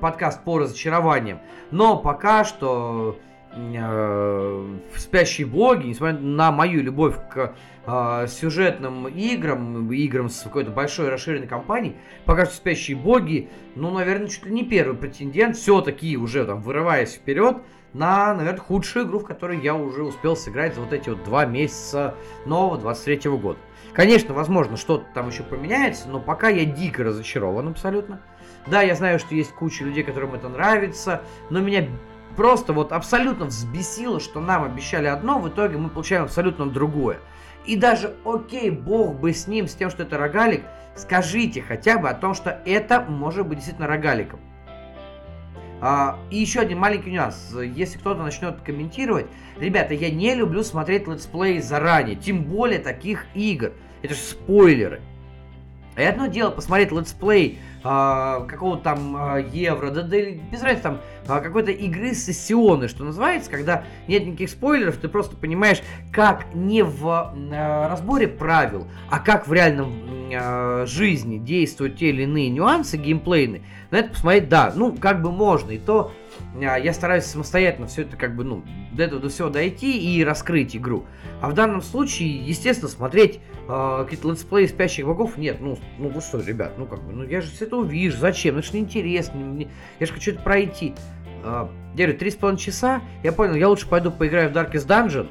подкаст по разочарованиям. Но пока что э, спящие боги, несмотря на мою любовь к э, сюжетным играм, играм с какой-то большой расширенной кампанией, пока что спящие боги, ну, наверное, чуть ли не первый претендент, все-таки уже там вырываясь вперед, на, наверное, худшую игру, в которой я уже успел сыграть за вот эти вот два месяца нового 23 -го года. Конечно, возможно, что-то там еще поменяется, но пока я дико разочарован абсолютно. Да, я знаю, что есть куча людей, которым это нравится, но меня просто вот абсолютно взбесило, что нам обещали одно, в итоге мы получаем абсолютно другое. И даже, окей, бог бы с ним, с тем, что это рогалик, скажите хотя бы о том, что это может быть действительно рогаликом. А, и еще один маленький нюанс. Если кто-то начнет комментировать, ребята, я не люблю смотреть летсплеи заранее, тем более таких игр. Это же спойлеры. И одно дело посмотреть летсплей какого-то там а, евро, да, да без разницы, там а, какой-то игры сессионной, что называется, когда нет никаких спойлеров, ты просто понимаешь, как не в а, разборе правил, а как в реальном а, жизни действуют те или иные нюансы геймплейные. На это посмотреть, да, ну, как бы можно, и то а, я стараюсь самостоятельно все это как бы, ну, до этого до всего дойти и раскрыть игру. А в данном случае, естественно, смотреть э, какие-то летсплеи спящих богов нет. Ну, ну вы что, ребят, ну как бы, ну я же все это увижу, зачем? Ну это же неинтересно, мне, я же хочу это пройти. Э, я говорю, три с половиной часа, я понял, я лучше пойду поиграю в Darkest Dungeon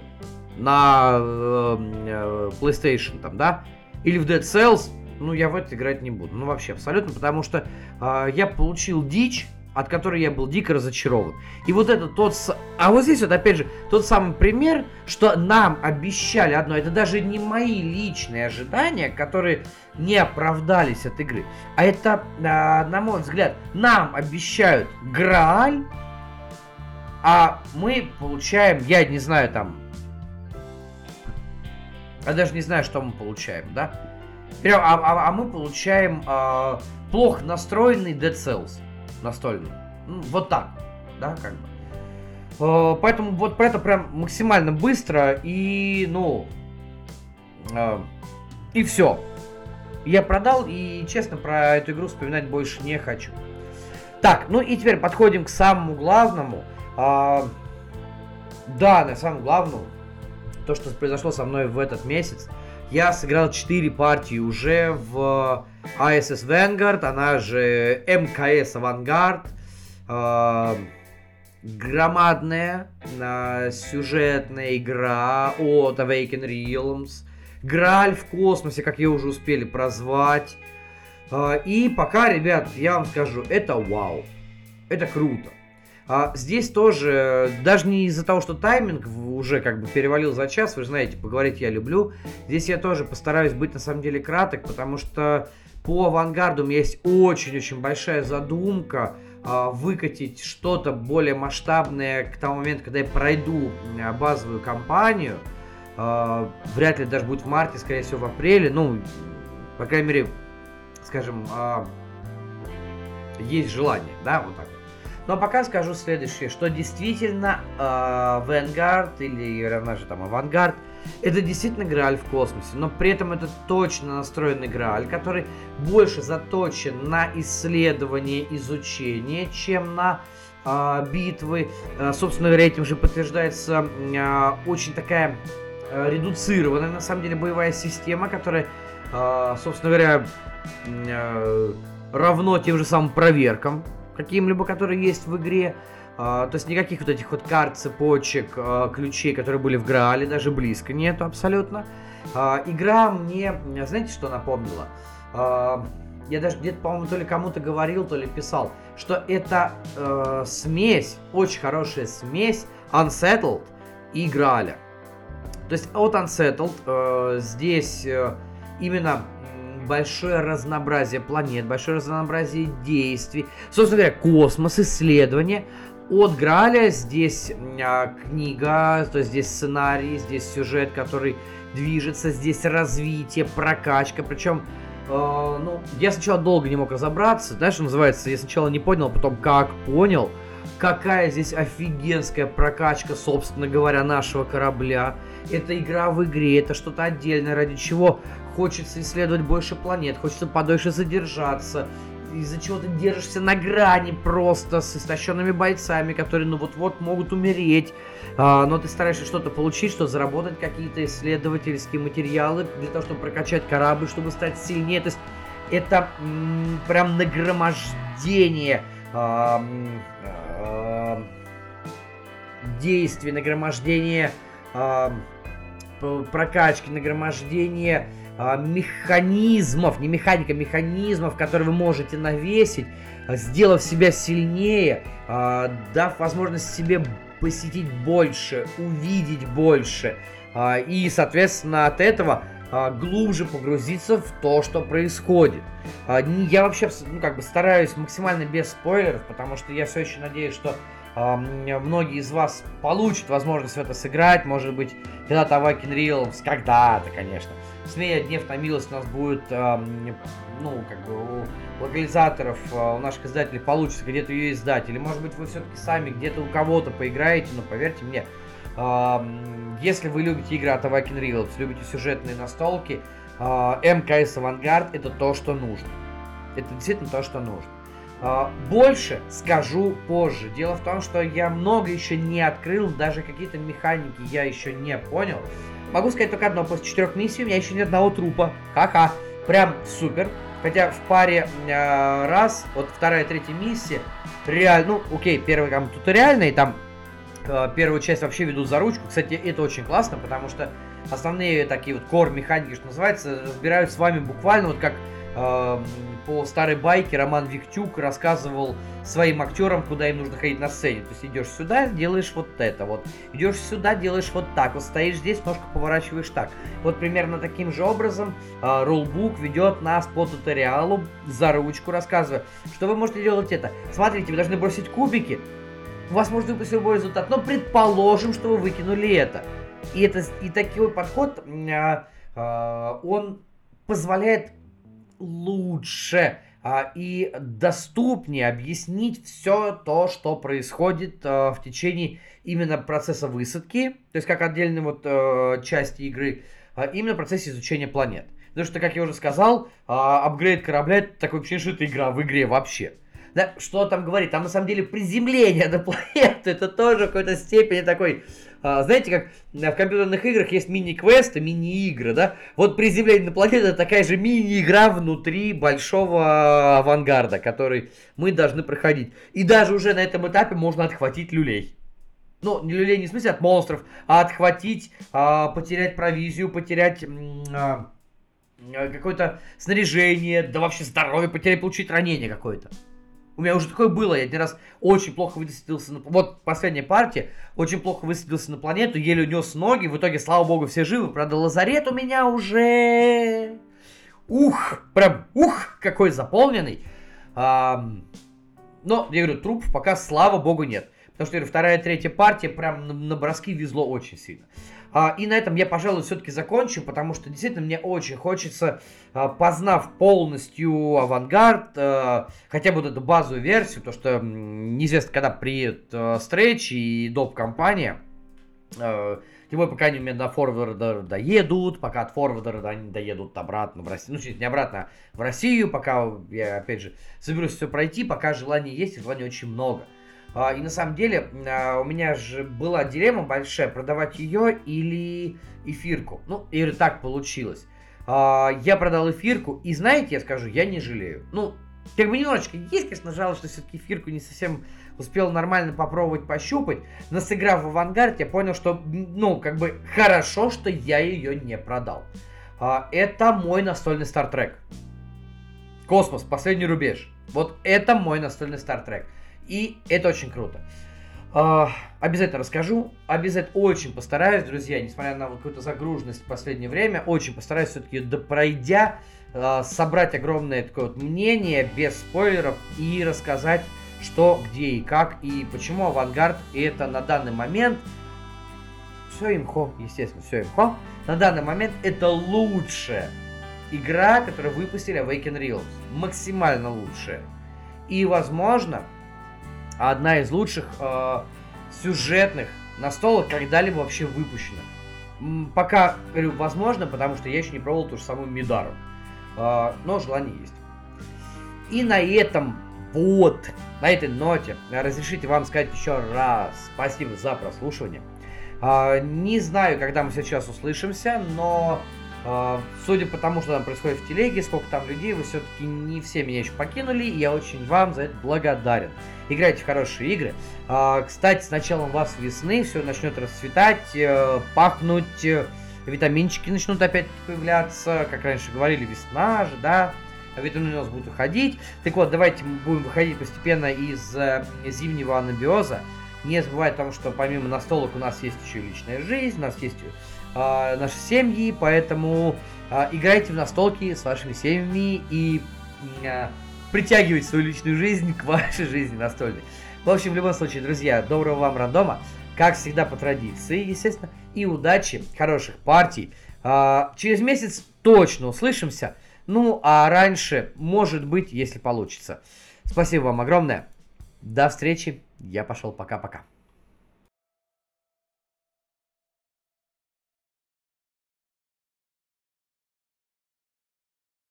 на э, э, PlayStation, там, да, или в Dead Cells, ну, я в это играть не буду. Ну, вообще, абсолютно, потому что э, я получил дичь, от которой я был дико разочарован. И вот это тот... А вот здесь вот, опять же, тот самый пример, что нам обещали одно. Это даже не мои личные ожидания, которые не оправдались от игры. А это, а, на мой взгляд, нам обещают Грааль, а мы получаем, я не знаю, там... Я даже не знаю, что мы получаем, да? Прям, а, а, а мы получаем а, плохо настроенный Dead Cells настольный. Ну, вот так, да, как бы. Э, поэтому вот про это прям максимально быстро и, ну, э, и все. Я продал и, честно, про эту игру вспоминать больше не хочу. Так, ну и теперь подходим к самому главному. А, да, на самом главному, то, что произошло со мной в этот месяц. Я сыграл 4 партии уже в ISS Vanguard, она же МКС Авангард. Э, громадная э, сюжетная игра от Awaken Realms. Граль в космосе, как ее уже успели прозвать. Э, и пока, ребят, я вам скажу, это вау. Это круто. А здесь тоже, даже не из-за того, что тайминг уже как бы перевалил за час, вы же знаете, поговорить я люблю. Здесь я тоже постараюсь быть на самом деле краток, потому что по авангарду у меня есть очень-очень большая задумка а, выкатить что-то более масштабное к тому моменту, когда я пройду а, базовую кампанию. А, вряд ли даже будет в марте, скорее всего в апреле. Ну, по крайней мере, скажем, а, есть желание, да, вот так. Но пока скажу следующее, что действительно э, Vanguard или она же там Авангард, это действительно Грааль в космосе, но при этом это точно настроенный Грааль, который больше заточен на исследование, изучение, чем на э, битвы. Э, собственно говоря, этим же подтверждается э, очень такая э, редуцированная, на самом деле, боевая система, которая, э, собственно говоря, э, равно тем же самым проверкам каким-либо, которые есть в игре. Uh, то есть никаких вот этих вот карт, цепочек, uh, ключей, которые были в Граале, даже близко нету абсолютно. Uh, игра мне, знаете, что напомнила? Я даже где-то, по-моему, то ли кому-то говорил, то ли писал, что это э, смесь, очень хорошая смесь Unsettled и Грааля. То есть от Unsettled э, здесь э, именно большое разнообразие планет, большое разнообразие действий, собственно говоря, космос, исследования. От Граля здесь а, книга, то есть здесь сценарий, здесь сюжет, который движется, здесь развитие, прокачка, причем э, ну, я сначала долго не мог разобраться, знаешь, что называется, я сначала не понял, потом как понял, какая здесь офигенская прокачка, собственно говоря, нашего корабля. Это игра в игре, это что-то отдельное, ради чего хочется исследовать больше планет, хочется подольше задержаться, из-за чего ты держишься на грани просто с истощенными бойцами, которые ну вот-вот могут умереть, а, но ты стараешься что-то получить, что заработать какие-то исследовательские материалы для того, чтобы прокачать корабль, чтобы стать сильнее. То есть это м- прям нагромождение а, а, действий, нагромождение а, прокачки, нагромождение механизмов, не механика, механизмов, которые вы можете навесить, а, сделав себя сильнее, а, дав возможность себе посетить больше, увидеть больше. И, соответственно, от этого глубже погрузиться в то, что происходит. Я вообще, ну, как бы стараюсь максимально без спойлеров, потому что я все еще надеюсь, что многие из вас получат возможность в это сыграть, может быть, когда-то Awaken Realms, когда-то, конечно. Смея Гнев на милость у нас будет, ну, как бы у локализаторов, а, у наших издателей получится где-то ее издать. Или, может быть, вы все-таки сами где-то у кого-то поиграете, но поверьте мне, если вы любите игры от Awaken Realms, любите сюжетные настолки, а, МКС Авангард это то, что нужно. Это действительно то, что нужно. А, больше скажу позже. Дело в том, что я много еще не открыл, даже какие-то механики я еще не понял. Могу сказать только одно, после четырех миссий у меня еще ни одного трупа. Ха-ха. Прям супер. Хотя в паре э, раз, вот вторая третья миссия, реально, ну, окей, первый там туториальный, там э, первую часть вообще ведут за ручку. Кстати, это очень классно, потому что основные такие вот core механики, что называется, разбирают с вами буквально вот как по старой байке Роман Виктюк рассказывал своим актерам, куда им нужно ходить на сцене. То есть идешь сюда, делаешь вот это вот. Идешь сюда, делаешь вот так. Вот стоишь здесь, ножку поворачиваешь так. Вот примерно таким же образом э, рулбук ведет нас по туториалу за ручку, рассказывая, что вы можете делать это. Смотрите, вы должны бросить кубики. У вас может выпасть любой результат, но предположим, что вы выкинули это. И, это, и такой подход, э, э, он позволяет лучше а, и доступнее объяснить все то, что происходит а, в течение именно процесса высадки, то есть как отдельной вот а, части игры, а, именно в процессе изучения планет. Потому что, как я уже сказал, а, апгрейд корабля это такое ощущение, что это игра в игре вообще. Да, что там говорить? Там на самом деле приземление на планету, это тоже в какой-то степени такой а, знаете, как в компьютерных играх есть мини-квесты, мини-игры, да? Вот приземление на планету это такая же мини-игра внутри большого авангарда, который мы должны проходить. И даже уже на этом этапе можно отхватить люлей. Ну, не люлей не в смысле от монстров, а отхватить, а, потерять провизию, потерять... А, какое-то снаряжение, да вообще здоровье, потерять, получить ранение какое-то. У меня уже такое было, я один раз очень плохо высадился на... Вот последняя партия, очень плохо высадился на планету, еле унес ноги, в итоге, слава богу, все живы. Правда, лазарет у меня уже... Ух, прям ух, какой заполненный. А, но, я говорю, трупов пока, слава богу, нет. Потому что, я говорю, вторая, третья партия, прям на, броски везло очень сильно. А, и на этом я, пожалуй, все-таки закончу, потому что действительно мне очень хочется, познав полностью авангард, а, хотя бы вот эту базовую версию, то что неизвестно, когда приедет Stretch и доп-компания, тем более, пока они до форварда доедут, пока от форварда они доедут обратно в Россию. Ну, не обратно в Россию, пока я, опять же, соберусь все пройти, пока желание есть, и желания очень много. А, и на самом деле а, у меня же была дилемма большая, продавать ее или эфирку. Ну, и так получилось. А, я продал эфирку, и знаете, я скажу, я не жалею. Ну, как бы немножечко есть, конечно, жалость, что все-таки эфирку не совсем успел нормально попробовать, пощупать. Но сыграв в авангард, я понял, что, ну, как бы хорошо, что я ее не продал. Это мой настольный стартрек. Космос, последний рубеж. Вот это мой настольный стартрек. И это очень круто. Uh, обязательно расскажу, обязательно очень постараюсь, друзья, несмотря на какую-то загруженность в последнее время, очень постараюсь все-таки пройдя, uh, собрать огромное такое вот мнение без спойлеров и рассказать, что, где и как, и почему Авангард это на данный момент, все имхо, естественно, все имхо, на данный момент это лучшая игра, которую выпустили Awaken Realms, максимально лучшая. И, возможно, одна из лучших э, сюжетных настолок когда-либо вообще выпущена. Пока, говорю, возможно, потому что я еще не пробовал ту же самую Мидару. Э, но желание есть. И на этом вот, на этой ноте, разрешите вам сказать еще раз спасибо за прослушивание. Э, не знаю, когда мы сейчас услышимся, но а, судя по тому, что там происходит в телеге, сколько там людей, вы все-таки не все меня еще покинули, и я очень вам за это благодарен. Играйте в хорошие игры. А, кстати, с началом вас весны все начнет расцветать, э, пахнуть, э, витаминчики начнут опять появляться, как раньше говорили, весна же, да, витамины у нас будут уходить. Так вот, давайте мы будем выходить постепенно из э, зимнего анабиоза. Не забывайте о том, что помимо настолок у нас есть еще личная жизнь, у нас есть э, наши семьи, поэтому э, играйте в настолки с вашими семьями и э, притягивайте свою личную жизнь к вашей жизни настольной. В общем, в любом случае, друзья, доброго вам рандома, как всегда по традиции, естественно, и удачи, хороших партий. Э, через месяц точно услышимся, ну а раньше, может быть, если получится. Спасибо вам огромное. До встречи. Я пошел. Пока-пока.